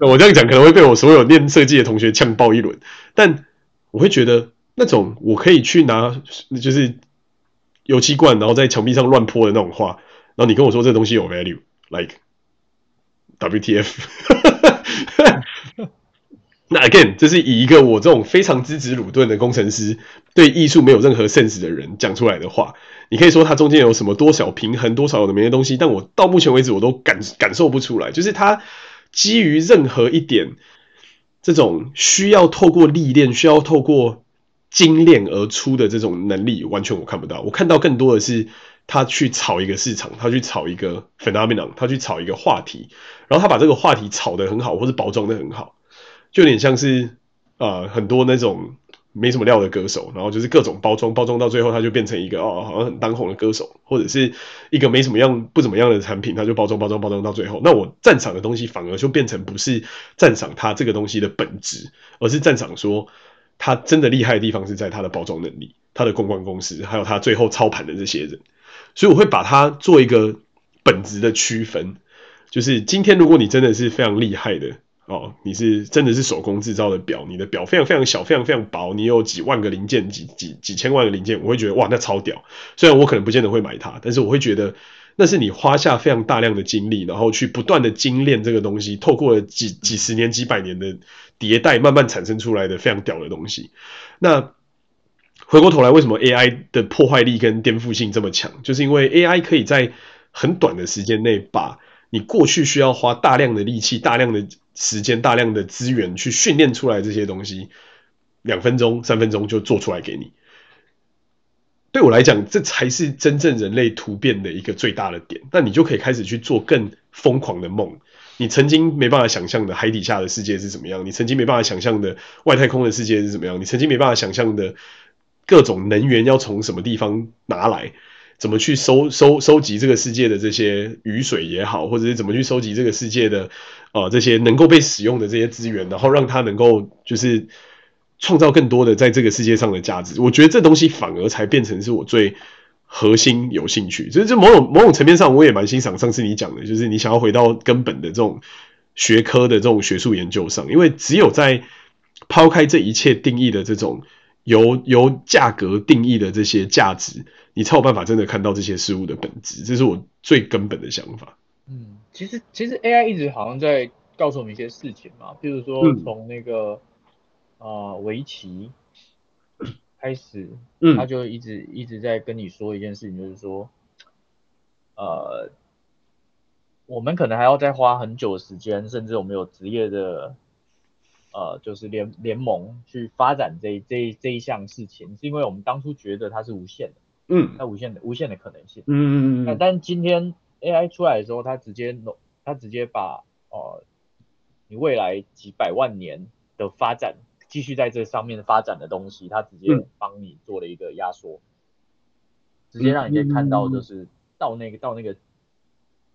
*laughs* 我这样讲可能会被我所有念设计的同学呛爆一轮，但我会觉得那种我可以去拿就是油漆罐，然后在墙壁上乱泼的那种画，然后你跟我说这东西有 value，like WTF。*laughs* 那 again，这是以一个我这种非常资质鲁钝的工程师，对艺术没有任何 sense 的人讲出来的话。你可以说它中间有什么多少平衡，多少的没的东西，但我到目前为止我都感感受不出来。就是它基于任何一点这种需要透过历练、需要透过精炼而出的这种能力，完全我看不到。我看到更多的是他去炒一个市场，他去炒一个 phenomenon，他去炒一个话题，然后他把这个话题炒得很好，或者包装得很好。就有点像是、呃，很多那种没什么料的歌手，然后就是各种包装，包装到最后他就变成一个哦，好像很当红的歌手，或者是一个没什么样、不怎么样的产品，他就包装、包装、包装到最后。那我赞赏的东西反而就变成不是赞赏他这个东西的本质，而是赞赏说他真的厉害的地方是在他的包装能力、他的公关公司，还有他最后操盘的这些人。所以我会把它做一个本质的区分，就是今天如果你真的是非常厉害的。哦，你是真的是手工制造的表，你的表非常非常小，非常非常薄，你有几万个零件，几几几千万个零件，我会觉得哇，那超屌。虽然我可能不见得会买它，但是我会觉得那是你花下非常大量的精力，然后去不断的精炼这个东西，透过了几几十年、几百年的迭代，慢慢产生出来的非常屌的东西。那回过头来，为什么 AI 的破坏力跟颠覆性这么强？就是因为 AI 可以在很短的时间内，把你过去需要花大量的力气、大量的时间、大量的资源去训练出来这些东西，两分钟、三分钟就做出来给你。对我来讲，这才是真正人类突变的一个最大的点。那你就可以开始去做更疯狂的梦。你曾经没办法想象的海底下的世界是怎么样？你曾经没办法想象的外太空的世界是怎么样？你曾经没办法想象的各种能源要从什么地方拿来？怎么去收收收集这个世界的这些雨水也好，或者是怎么去收集这个世界的呃这些能够被使用的这些资源，然后让它能够就是创造更多的在这个世界上的价值。我觉得这东西反而才变成是我最核心有兴趣。所以，这某种某种层面上，我也蛮欣赏上次你讲的，就是你想要回到根本的这种学科的这种学术研究上，因为只有在抛开这一切定义的这种由由价格定义的这些价值。你才有办法真的看到这些事物的本质，这是我最根本的想法。嗯，其实其实 AI 一直好像在告诉我们一些事情嘛，比如说从那个啊围棋开始，嗯，他就一直一直在跟你说一件事情，就是说，呃，我们可能还要再花很久的时间，甚至我们有职业的，呃，就是联联盟去发展这这这一项事情，是因为我们当初觉得它是无限的，嗯，它无限的无限的可能性，嗯嗯嗯，但但今天 AI 出来的时候，它直接弄它直接把呃，你未来几百万年的发展。继续在这上面发展的东西，它直接帮你做了一个压缩，嗯、直接让你可以看到，就是到那个、嗯、到那个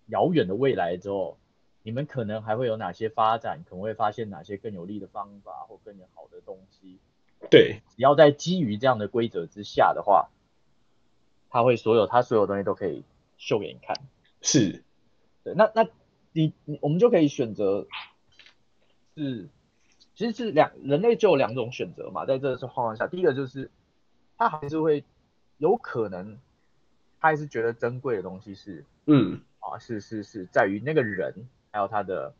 遥远的未来之后，你们可能还会有哪些发展，可能会发现哪些更有利的方法或更好的东西。对，只要在基于这样的规则之下的话，他会所有他所有东西都可以秀给你看。是，对，那那你你我们就可以选择是。其实是两人类就有两种选择嘛，在这种状况下，第一个就是他还是会有可能，他还是觉得珍贵的东西是，嗯，啊，是是是在于那个人还有他的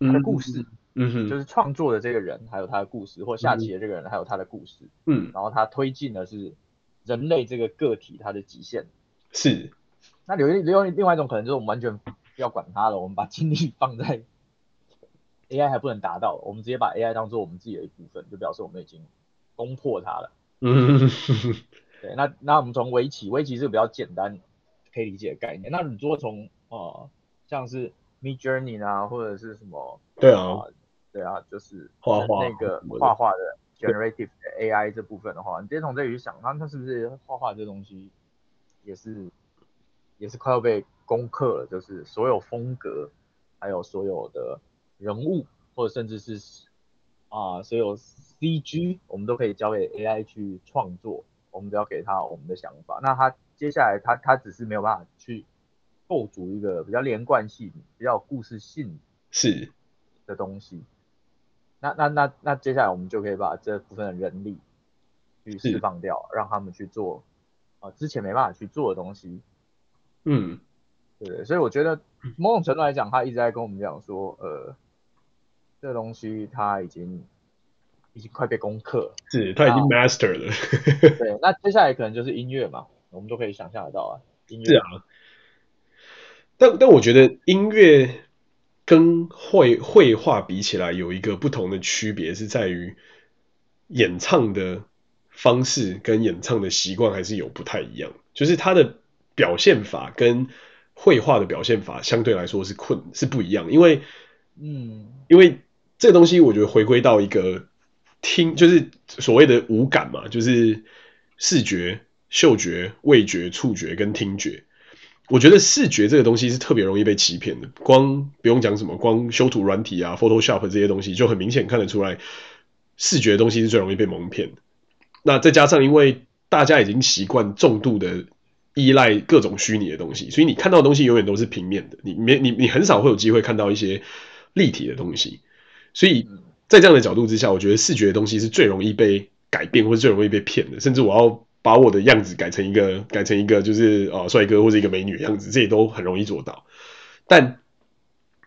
他的故事，嗯哼，就是创作的这个人还有他的故事，或下棋的这个人还有他的故事，嗯，然后他推进的是人类这个个体它的极限，是，那有另另另外一种可能就是我们完全不要管它了，我们把精力放在。AI 还不能达到，我们直接把 AI 当做我们自己的一部分，就表示我们已经攻破它了。嗯，*laughs* 对，那那我们从围棋，围棋是个比较简单可以理解的概念。那你如果从哦、呃，像是 Midjourney 啊，或者是什么？对啊，呃、对啊，就是画画那个画画的 Generative AI 这部分的话，你直接从这里去想，那它是不是画画这东西也是也是快要被攻克了？就是所有风格，还有所有的。人物或者甚至是啊，所有 CG 我们都可以交给 AI 去创作，我们只要给他我们的想法。那他接下来他他只是没有办法去构筑一个比较连贯性、比较有故事性是的东西。那那那那接下来我们就可以把这部分的人力去释放掉，让他们去做啊之前没办法去做的东西。嗯，对，所以我觉得某种程度来讲，他一直在跟我们讲说，呃。这东西他已经已经快被攻克了，是他已经 master 了。对，*laughs* 那接下来可能就是音乐嘛，我们都可以想象得到啊。音乐是啊，但但我觉得音乐跟绘绘画比起来，有一个不同的区别是在于演唱的方式跟演唱的习惯还是有不太一样，就是它的表现法跟绘画的表现法相对来说是困是不一样，因为嗯，因为。这个东西我觉得回归到一个听，就是所谓的五感嘛，就是视觉、嗅觉、味觉、触觉跟听觉。我觉得视觉这个东西是特别容易被欺骗的，光不用讲什么，光修图软体啊、Photoshop 这些东西就很明显看得出来，视觉的东西是最容易被蒙骗的。那再加上因为大家已经习惯重度的依赖各种虚拟的东西，所以你看到的东西永远都是平面的，你没你你很少会有机会看到一些立体的东西。所以在这样的角度之下，我觉得视觉的东西是最容易被改变，或者最容易被骗的。甚至我要把我的样子改成一个改成一个就是呃帅哥或者一个美女的样子，这也都很容易做到。但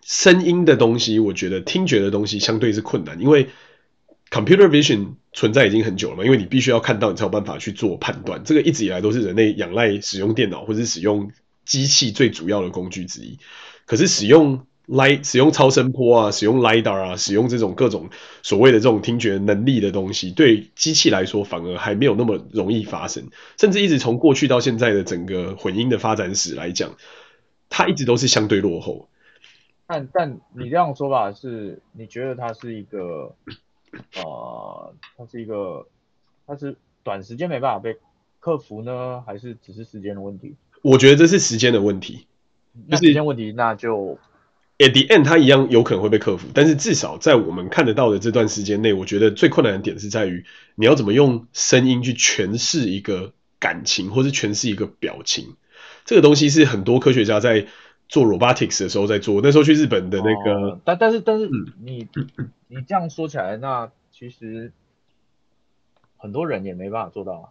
声音的东西，我觉得听觉的东西相对是困难，因为 computer vision 存在已经很久了嘛，因为你必须要看到你才有办法去做判断。这个一直以来都是人类仰赖使用电脑或者使用机器最主要的工具之一。可是使用来使用超声波啊，使用 LiDAR 啊，使用这种各种所谓的这种听觉能力的东西，对机器来说反而还没有那么容易发生。甚至一直从过去到现在的整个混音的发展史来讲，它一直都是相对落后。但但你这样说法是，你觉得它是一个，呃，它是一个，它是短时间没办法被克服呢，还是只是时间的问题？我觉得这是时间的问题。那时间问题，那就。At the end，它一样有可能会被克服，但是至少在我们看得到的这段时间内，我觉得最困难的点是在于你要怎么用声音去诠释一个感情，或是诠释一个表情。这个东西是很多科学家在做 robotics 的时候在做。那时候去日本的那个，哦、但但是但是你、嗯、你这样说起来，那其实很多人也没办法做到啊。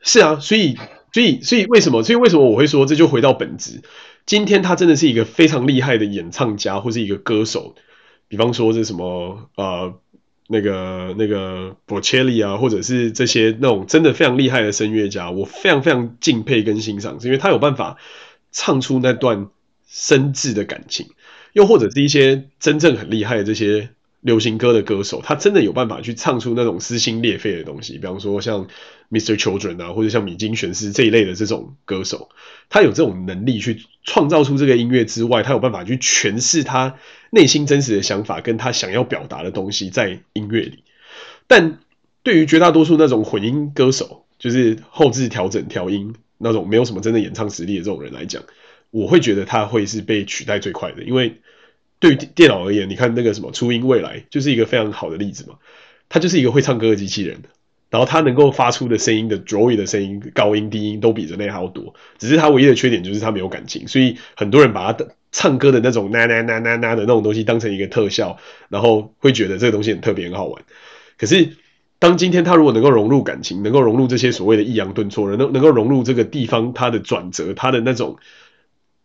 是啊，所以所以所以为什么？所以为什么我会说这就回到本质？今天他真的是一个非常厉害的演唱家，或是一个歌手。比方说，是什么呃那个那个波切利啊，或者是这些那种真的非常厉害的声乐家，我非常非常敬佩跟欣赏，是因为他有办法唱出那段深挚的感情，又或者是一些真正很厉害的这些流行歌的歌手，他真的有办法去唱出那种撕心裂肺的东西，比方说像 Mister Children 啊，或者像米津玄师这一类的这种歌手，他有这种能力去创造出这个音乐之外，他有办法去诠释他。内心真实的想法跟他想要表达的东西在音乐里，但对于绝大多数那种混音歌手，就是后置调整调音那种没有什么真的演唱实力的这种人来讲，我会觉得他会是被取代最快的，因为对于电脑而言，你看那个什么初音未来就是一个非常好的例子嘛，它就是一个会唱歌的机器人，然后它能够发出的声音的 droy 的声音高音低音都比人类还要多，只是它唯一的缺点就是它没有感情，所以很多人把它的。唱歌的那种呐呐呐呐呐的那种东西当成一个特效，然后会觉得这个东西很特别很好玩。可是当今天他如果能够融入感情，能够融入这些所谓的抑扬顿挫，能能够融入这个地方它的转折，它的那种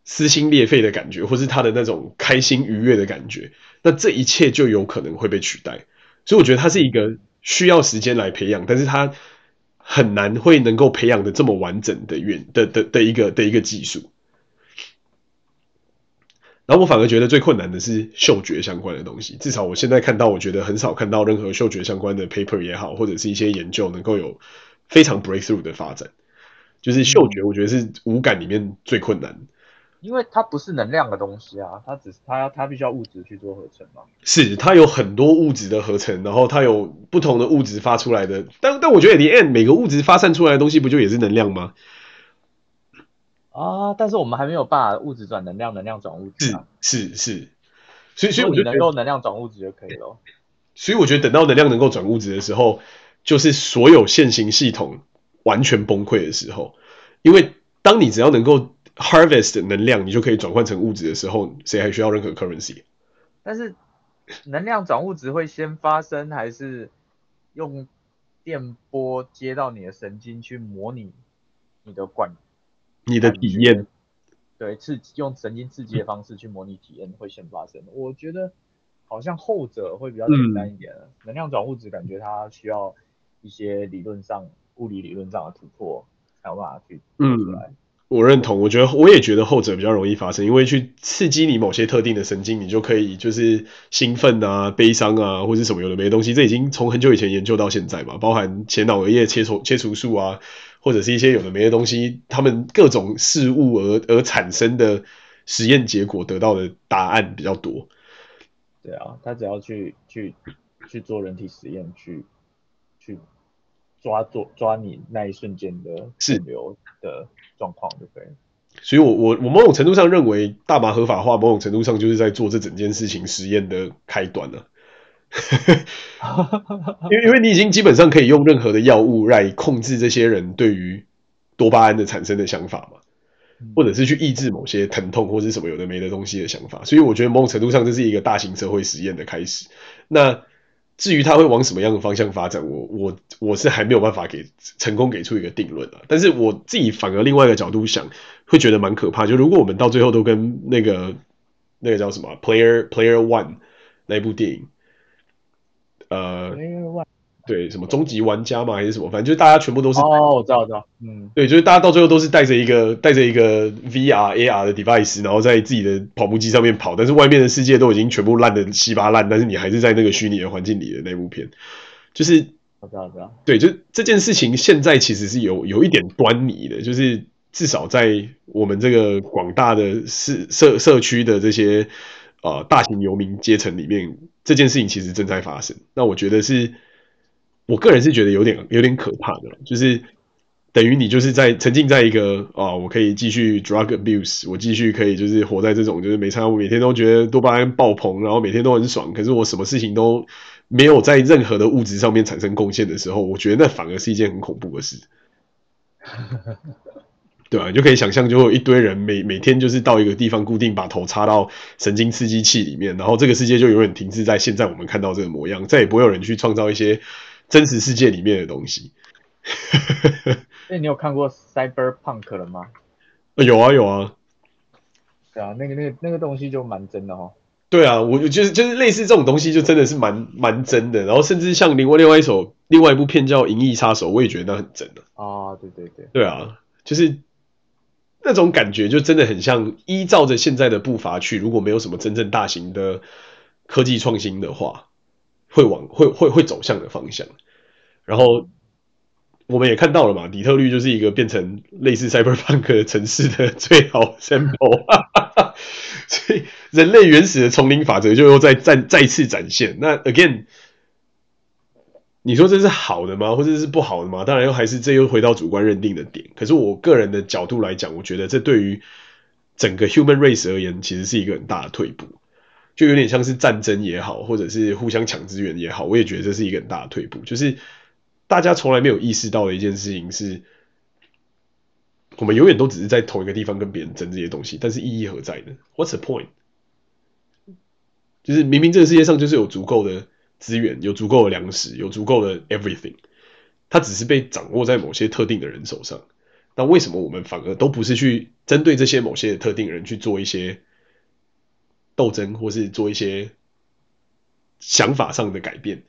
撕心裂肺的感觉，或是他的那种开心愉悦的感觉，那这一切就有可能会被取代。所以我觉得它是一个需要时间来培养，但是它很难会能够培养的这么完整的远的的的一个的一个技术。然后我反而觉得最困难的是嗅觉相关的东西，至少我现在看到，我觉得很少看到任何嗅觉相关的 paper 也好，或者是一些研究能够有非常 breakthrough 的发展。就是嗅觉，我觉得是五感里面最困难，因为它不是能量的东西啊，它只是它它必须要物质去做合成嘛。是，它有很多物质的合成，然后它有不同的物质发出来的，但但我觉得 the end 每个物质发散出来的东西不就也是能量吗？啊！但是我们还没有办法物质转能量，能量转物质啊。是是是，所以所以我觉得能够能量转物质就可以了。所以我觉得等到能量能够转物质的时候，就是所有现行系统完全崩溃的时候。因为当你只要能够 harvest 能量，你就可以转换成物质的时候，谁还需要任何 currency？但是能量转物质会先发生，还是用电波接到你的神经去模拟你的管？你的体验，对，刺激用神经刺激的方式去模拟体验会先发生。我觉得好像后者会比较简单一点。嗯、能量转物质感觉它需要一些理论上、物理理论上的突破才有办法去做出来。嗯，我认同，我觉得我也觉得后者比较容易发生，因为去刺激你某些特定的神经，你就可以就是兴奋啊、悲伤啊，或者什么有的没的东西。这已经从很久以前研究到现在嘛，包含前脑额叶切除切除术啊。或者是一些有的没的东西，他们各种事物而而产生的实验结果得到的答案比较多。对啊，他只要去去去做人体实验，去去抓做抓你那一瞬间的电流的状况对不对。所以我我我某种程度上认为，大麻合法化某种程度上就是在做这整件事情实验的开端了。*laughs* 因为因为你已经基本上可以用任何的药物来控制这些人对于多巴胺的产生的想法嘛，或者是去抑制某些疼痛或者是什么有的没的东西的想法，所以我觉得某种程度上这是一个大型社会实验的开始。那至于它会往什么样的方向发展，我我我是还没有办法给成功给出一个定论啊。但是我自己反而另外一个角度想，会觉得蛮可怕。就如果我们到最后都跟那个那个叫什么 Player Player One 那部电影。呃，对，什么终极玩家嘛，还是什么，反正就是大家全部都是哦，我知道，我知道，嗯，对，就是大家到最后都是带着一个带着一个 VR AR 的 device，然后在自己的跑步机上面跑，但是外面的世界都已经全部烂的稀巴烂，但是你还是在那个虚拟的环境里的那部片，就是我知道，我知道，对，就这件事情现在其实是有有一点端倪的，就是至少在我们这个广大的社社社区的这些呃大型游民阶层里面。这件事情其实正在发生，那我觉得是，我个人是觉得有点有点可怕的，就是等于你就是在沉浸在一个啊，我可以继续 drug abuse，我继续可以就是活在这种就是没差，我每天都觉得多巴胺爆棚，然后每天都很爽，可是我什么事情都没有在任何的物质上面产生贡献的时候，我觉得那反而是一件很恐怖的事。*laughs* 对啊，你就可以想象，就会有一堆人每每天就是到一个地方固定把头插到神经刺激器里面，然后这个世界就永远停滞在现在我们看到这个模样，再也不会有人去创造一些真实世界里面的东西。*laughs* 那你有看过 Cyberpunk 了吗？有啊有啊。对啊，那个那个那个东西就蛮真的哦。对啊，我就是就是类似这种东西，就真的是蛮蛮真的。然后甚至像另外另外一首另外一部片叫《银翼杀手》，我也觉得那很真的。啊，对对对，对啊，就是那种感觉，就真的很像依照着现在的步伐去，如果没有什么真正大型的科技创新的话，会往会会会走向的方向。然后我们也看到了嘛，底特律就是一个变成类似 Cyberpunk 城市的最好 sample。*laughs* 所以，人类原始的丛林法则就又再再再次展现。那 again，你说这是好的吗？或者是不好的吗？当然又还是这又回到主观认定的点。可是我个人的角度来讲，我觉得这对于整个 human race 而言，其实是一个很大的退步。就有点像是战争也好，或者是互相抢资源也好，我也觉得这是一个很大的退步。就是大家从来没有意识到的一件事情是。我们永远都只是在同一个地方跟别人争这些东西，但是意义何在呢？What's the point？就是明明这个世界上就是有足够的资源，有足够的粮食，有足够的 everything，它只是被掌握在某些特定的人手上。那为什么我们反而都不是去针对这些某些特定人去做一些斗争，或是做一些想法上的改变，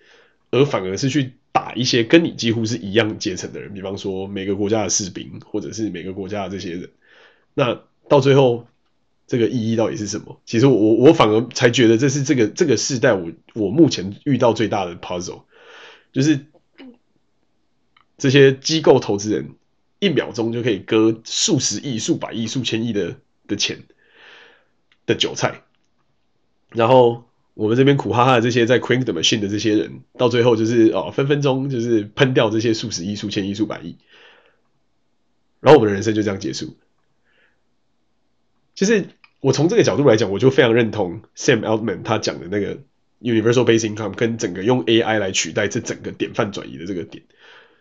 而反而是去？打一些跟你几乎是一样阶层的人，比方说每个国家的士兵，或者是每个国家的这些人，那到最后这个意义到底是什么？其实我我反而才觉得这是这个这个世代我我目前遇到最大的 puzzle，就是这些机构投资人一秒钟就可以割数十亿、数百亿、数千亿的的钱的韭菜，然后。我们这边苦哈哈的这些在 crank the machine 的这些人，到最后就是哦，分分钟就是喷掉这些数十亿、数千亿、数百亿，然后我们的人生就这样结束。其实我从这个角度来讲，我就非常认同 Sam Altman 他讲的那个 universal basic income 跟整个用 AI 来取代这整个典范转移的这个点。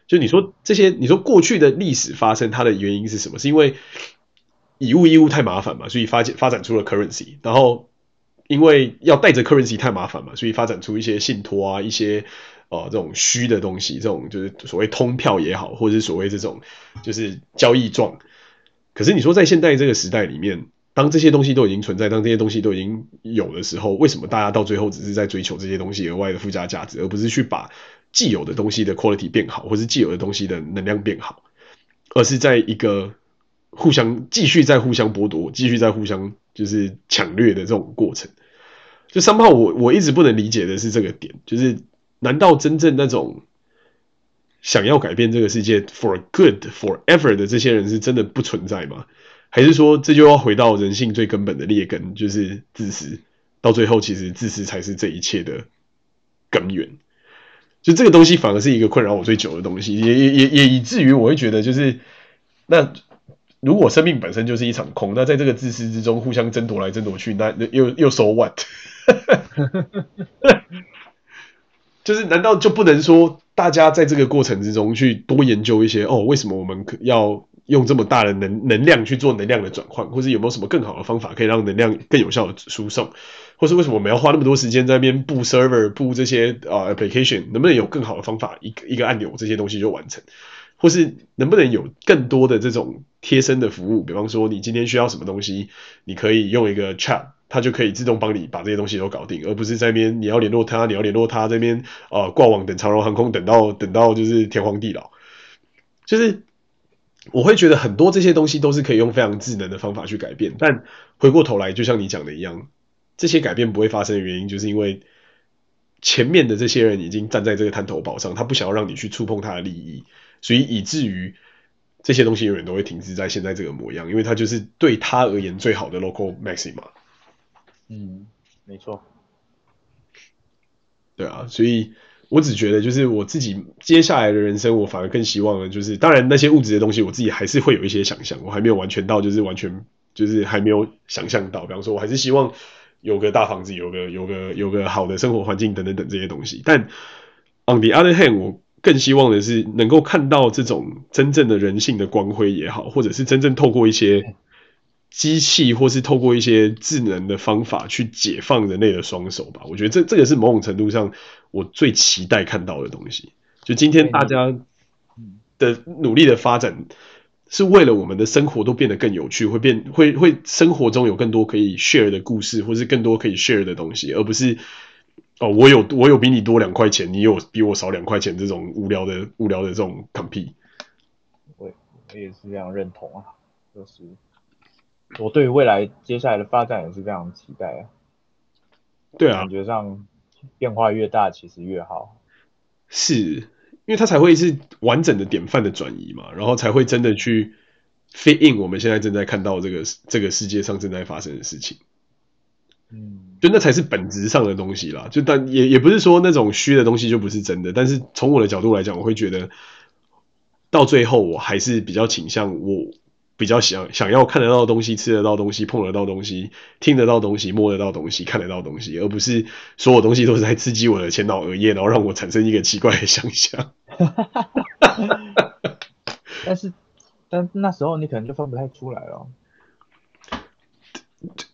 就你说这些，你说过去的历史发生它的原因是什么？是因为以物易物太麻烦嘛，所以发展发展出了 currency，然后。因为要带着 currency 太麻烦嘛，所以发展出一些信托啊，一些呃这种虚的东西，这种就是所谓通票也好，或者是所谓这种就是交易状。可是你说在现在这个时代里面，当这些东西都已经存在，当这些东西都已经有的时候，为什么大家到最后只是在追求这些东西额外的附加价值，而不是去把既有的东西的 quality 变好，或是既有的东西的能量变好，而是在一个互相继续在互相剥夺，继续在互相。就是抢掠的这种过程，就三炮我我一直不能理解的是这个点，就是难道真正那种想要改变这个世界 for good forever 的这些人是真的不存在吗？还是说这就要回到人性最根本的劣根，就是自私？到最后，其实自私才是这一切的根源。就这个东西反而是一个困扰我最久的东西，也也也也以至于我会觉得，就是那。如果生命本身就是一场空，那在这个自私之中互相争夺来争夺去，那又又 so what？*laughs* 就是难道就不能说大家在这个过程之中去多研究一些哦？为什么我们要用这么大的能能量去做能量的转换，或是有没有什么更好的方法可以让能量更有效的输送，或是为什么我们要花那么多时间在那边布 server 布这些啊、application？能不能有更好的方法，一个一个按钮这些东西就完成？或是能不能有更多的这种贴身的服务？比方说，你今天需要什么东西，你可以用一个 chat，它就可以自动帮你把这些东西都搞定，而不是在那边你要联络他，你要联络他这边呃挂网等长荣航空等到等到就是天荒地老。就是我会觉得很多这些东西都是可以用非常智能的方法去改变，但回过头来，就像你讲的一样，这些改变不会发生的原因，就是因为前面的这些人已经站在这个滩头堡上，他不想要让你去触碰他的利益。所以以至于这些东西永远都会停滞在现在这个模样，因为它就是对他而言最好的 local maxima。嗯，没错。对啊，所以我只觉得就是我自己接下来的人生，我反而更希望的就是，当然那些物质的东西，我自己还是会有一些想象，我还没有完全到，就是完全就是还没有想象到。比方说，我还是希望有个大房子，有个有个有个好的生活环境等等等这些东西。但 on the other hand，我更希望的是能够看到这种真正的人性的光辉也好，或者是真正透过一些机器，或是透过一些智能的方法去解放人类的双手吧。我觉得这这个是某种程度上我最期待看到的东西。就今天大家的努力的发展，是为了我们的生活都变得更有趣，会变会会生活中有更多可以 share 的故事，或是更多可以 share 的东西，而不是哦，我有我有比你多两块钱，你有比我少两块钱这种无聊的无聊的这种 compete。我我也是这样认同啊，就是我对于未来接下来的发展也是非常期待啊。对啊，感觉上变化越大，其实越好。是。因为它才会是完整的典范的转移嘛，然后才会真的去 fit in 我们现在正在看到这个这个世界上正在发生的事情，嗯，就那才是本质上的东西啦。就但也也不是说那种虚的东西就不是真的，但是从我的角度来讲，我会觉得到最后我还是比较倾向我。比较想想要看得到的东西，吃得到东西，碰得到东西，听得到东西，摸得到东西，看得到东西，而不是所有东西都是在刺激我的前脑额叶，然后让我产生一个奇怪的想象。*laughs* 但是，但那时候你可能就分不太出来了。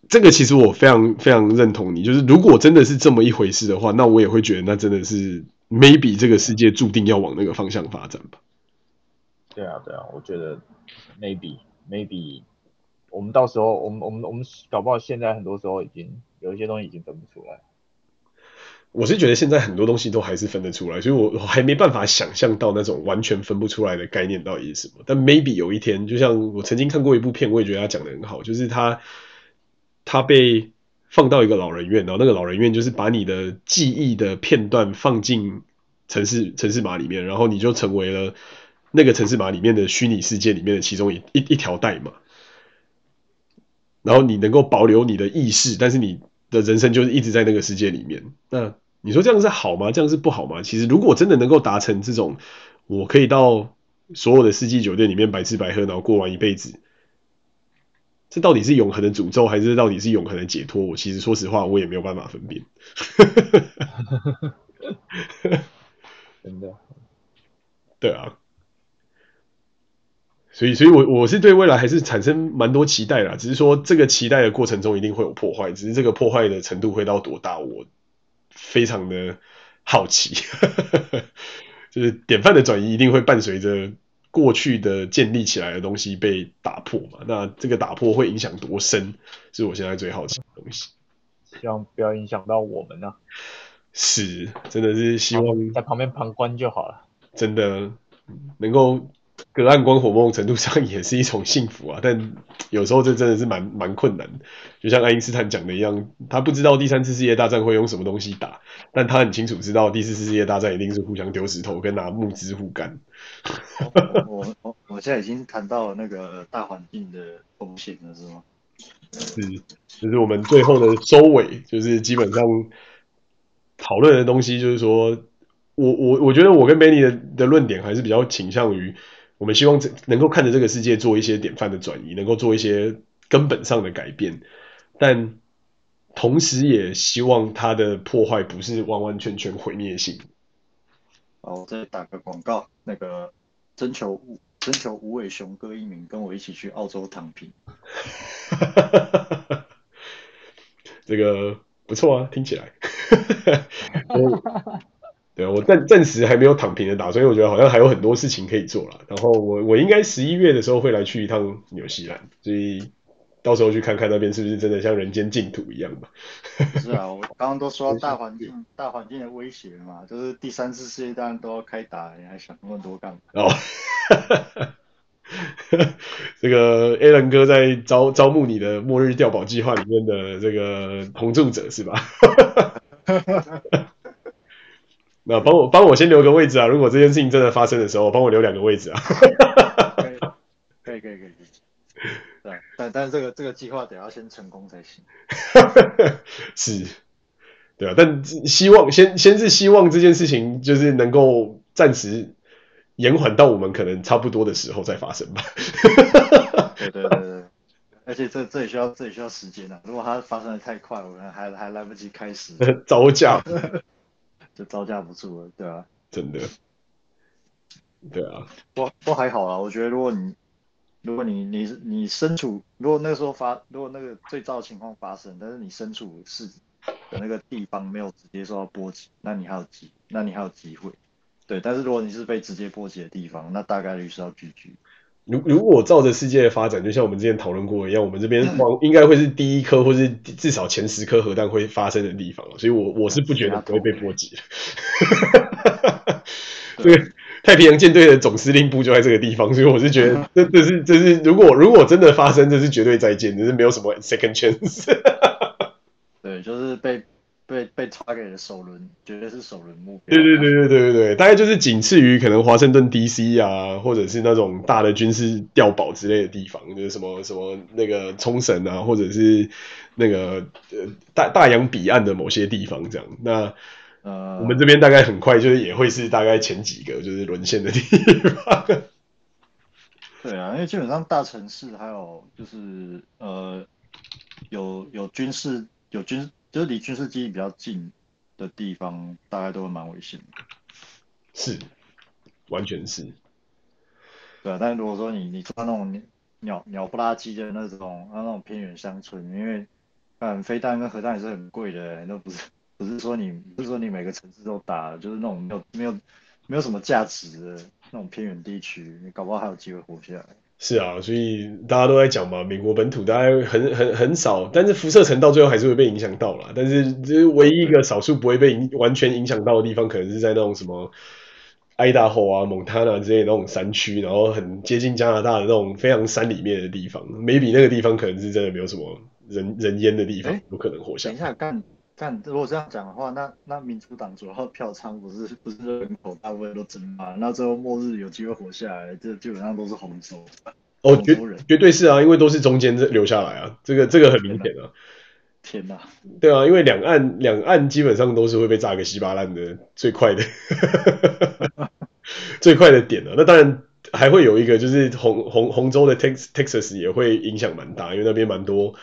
这个其实我非常非常认同你，就是如果真的是这么一回事的话，那我也会觉得那真的是 maybe 这个世界注定要往那个方向发展吧。对啊，对啊，我觉得 maybe。maybe 我们到时候，我们我们我们搞不好现在很多时候已经有一些东西已经分不出来。我是觉得现在很多东西都还是分得出来，所以我我还没办法想象到那种完全分不出来的概念到底是什么。但 maybe 有一天，就像我曾经看过一部片，我也觉得他讲得很好，就是他他被放到一个老人院，然后那个老人院就是把你的记忆的片段放进城市城市码里面，然后你就成为了。那个城市码里面的虚拟世界里面的其中一一一条代码，然后你能够保留你的意识，但是你的人生就是一直在那个世界里面。那你说这样是好吗？这样是不好吗？其实如果真的能够达成这种，我可以到所有的四季酒店里面白吃白喝，然后过完一辈子，这到底是永恒的诅咒，还是到底是永恒的解脱？我其实说实话，我也没有办法分辨。*laughs* 真的，对啊。所以，所以我我是对未来还是产生蛮多期待啦，只是说这个期待的过程中一定会有破坏，只是这个破坏的程度会到多大，我非常的好奇。*laughs* 就是典范的转移一定会伴随着过去的建立起来的东西被打破嘛？那这个打破会影响多深，是我现在最好奇的东西。希望不要影响到我们呢、啊。是，真的是希望在旁边旁观就好了。真的能够。隔岸观火，某种程度上也是一种幸福啊，但 *tsk* 有时候这真的是蛮蛮困难的。就像爱因斯坦讲的一样，他不知道第三次世界大战会用什么东西打，但他很清楚知道第四次世界大战一定是互相丢石头跟拿木枝互干。我我我现在已经谈到了那个大环境的风险了，是吗？是，就是我们最后的收尾，就是基本上讨论的东西，就是说我我我觉得我跟 Benny 的的论点还是比较倾向于。我们希望这能够看着这个世界做一些典范的转移，能够做一些根本上的改变，但同时也希望它的破坏不是完完全全毁灭性。好，我再打个广告，那个征求征求无尾熊哥一名，跟我一起去澳洲躺平。*laughs* 这个不错啊，听起来。*laughs* *laughs* 对啊，我暂暂时还没有躺平的打算，因为我觉得好像还有很多事情可以做了。然后我我应该十一月的时候会来去一趟纽西兰，所以到时候去看看那边是不是真的像人间净土一样吧。*laughs* 是啊，我刚刚都说到大环境大环境的威胁嘛，就是第三次世界大战都要开打，你还想那么多干嘛？哦，*laughs* 这个 Alan 哥在招招募你的末日调保计划里面的这个同住者是吧？*laughs* 那帮我帮我先留个位置啊！如果这件事情真的发生的时候，帮我留两个位置啊！*laughs* 可以可以可以可以，对，但但是这个这个计划得要先成功才行。*laughs* 是，对啊，但希望先先是希望这件事情就是能够暂时延缓到我们可能差不多的时候再发生吧。*laughs* 对对对对，而且这这也需要这也需要时间啊！如果它发生的太快，我们还还来不及开始，早讲。就招架不住了，对啊，真的，对啊，不不还好啦，我觉得如果你如果你你你身处，如果那个时候发，如果那个最糟的情况发生，但是你身处是的那个地方没有直接受到波及，那你还有机，那你还有机会，对，但是如果你是被直接波及的地方，那大概率是要 GG。如如果照着世界的发展，就像我们之前讨论过一样，我们这边应该会是第一颗，或是至少前十颗核弹会发生的地方，所以我我是不觉得不会被波及的。对，*laughs* 太平洋舰队的总司令部就在这个地方，所以我是觉得这这是这是如果如果真的发生，这是绝对再见，这是没有什么 second chance。*laughs* 对，就是被。被被 target 的首轮绝对是首轮目标。对对对对对对对，大概就是仅次于可能华盛顿 DC 啊，或者是那种大的军事碉堡之类的地方，就是什么什么那个冲绳啊，或者是那个呃大大洋彼岸的某些地方这样。那呃，我们这边大概很快就是也会是大概前几个就是沦陷的地方。*laughs* 对啊，因为基本上大城市还有就是呃有有军事有军。就是离军事基地比较近的地方，大概都会蛮危险的。是，完全是。对啊，但是如果说你你住那种鸟鸟不拉几的那种，那种偏远乡村，因为嗯，飞弹跟核弹也是很贵的，那不是不是说你不是说你每个城市都打，就是那种没有没有没有什么价值的那种偏远地区，你搞不好还有机会活下来。是啊，所以大家都在讲嘛，美国本土大概很很很少，但是辐射层到最后还是会被影响到啦。但是这唯一一个少数不会被完全影响到的地方，可能是在那种什么爱达荷啊、蒙塔纳之类的那种山区，然后很接近加拿大的那种非常山里面的地方，maybe 那个地方可能是真的没有什么人人烟的地方，有可能活下来。等一下干。但如果这样讲的话，那那民主党主要票仓不是不是人口大部分都增嘛？那最后末日有机会活下来，这基本上都是红州。哦，绝绝对是啊，因为都是中间这留下来啊，这个这个很明显啊。天哪！对啊，因为两岸两岸基本上都是会被炸个稀巴烂的，最快的 *laughs* 最快的点啊。那当然还会有一个，就是红红红州的 Tex Texas 也会影响蛮大，因为那边蛮多。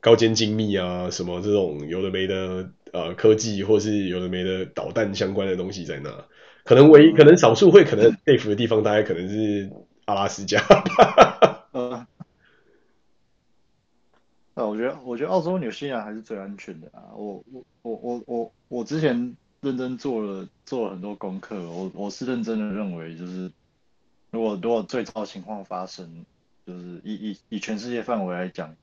高尖精密啊，什么这种有的没的呃科技，或是有的没的导弹相关的东西在那，可能唯一可能少数会可能 safe 的地方，大概可能是阿拉斯加。呃，*laughs* 呃，我觉得我觉得澳洲纽西兰还是最安全的啊。我我我我我我之前认真做了做了很多功课，我我是认真的认为，就是如果如果最糟情况发生，就是以以以全世界范围来讲。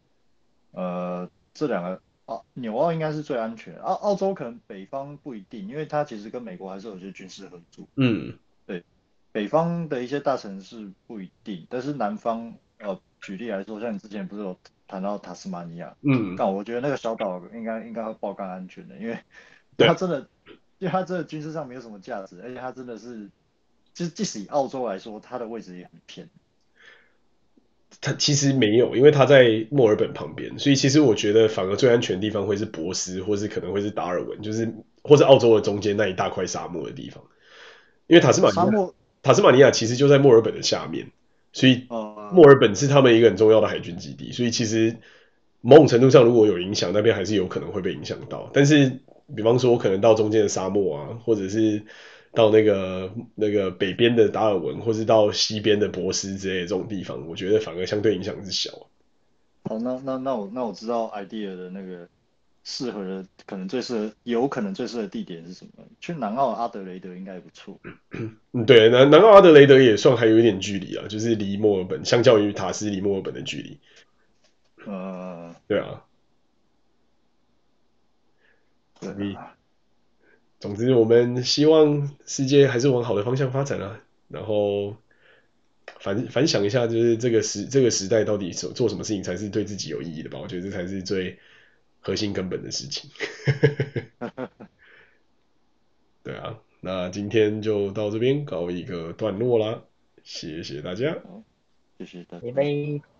呃，这两个澳纽澳应该是最安全，澳澳洲可能北方不一定，因为它其实跟美国还是有些军事合作。嗯，对，北方的一些大城市不一定，但是南方，呃，举例来说，像你之前不是有谈到塔斯马尼亚，嗯，但我觉得那个小岛应该应该会爆干安全的，因为它真的，因为它真的军事上没有什么价值，而且它真的是，就是即使以澳洲来说，它的位置也很偏。它其实没有，因为它在墨尔本旁边，所以其实我觉得反而最安全的地方会是博斯，或是可能会是达尔文，就是或者澳洲的中间那一大块沙漠的地方。因为塔斯马尼亚，塔斯马尼亚其实就在墨尔本的下面，所以墨尔本是他们一个很重要的海军基地，所以其实某种程度上如果有影响，那边还是有可能会被影响到。但是比方说，我可能到中间的沙漠啊，或者是。到那个那个北边的达尔文，或是到西边的博斯之类的这种地方，我觉得反而相对影响是小。好，那那那我那我知道 idea 的那个适合的，可能最适合，有可能最适合的地点是什么？去南澳阿德雷德应该也不错。*clears throat* 嗯，对，南南澳阿德雷德也算还有一点距离啊，就是离墨尔本，相较于塔斯离墨尔本的距离。呃，对啊。对啊。总之，我们希望世界还是往好的方向发展啊。然后反反想一下，就是这个时这个时代到底做做什么事情才是对自己有意义的吧？我觉得这才是最核心根本的事情。*laughs* 对啊，那今天就到这边告一个段落啦，谢谢大家，谢谢大家。拜拜。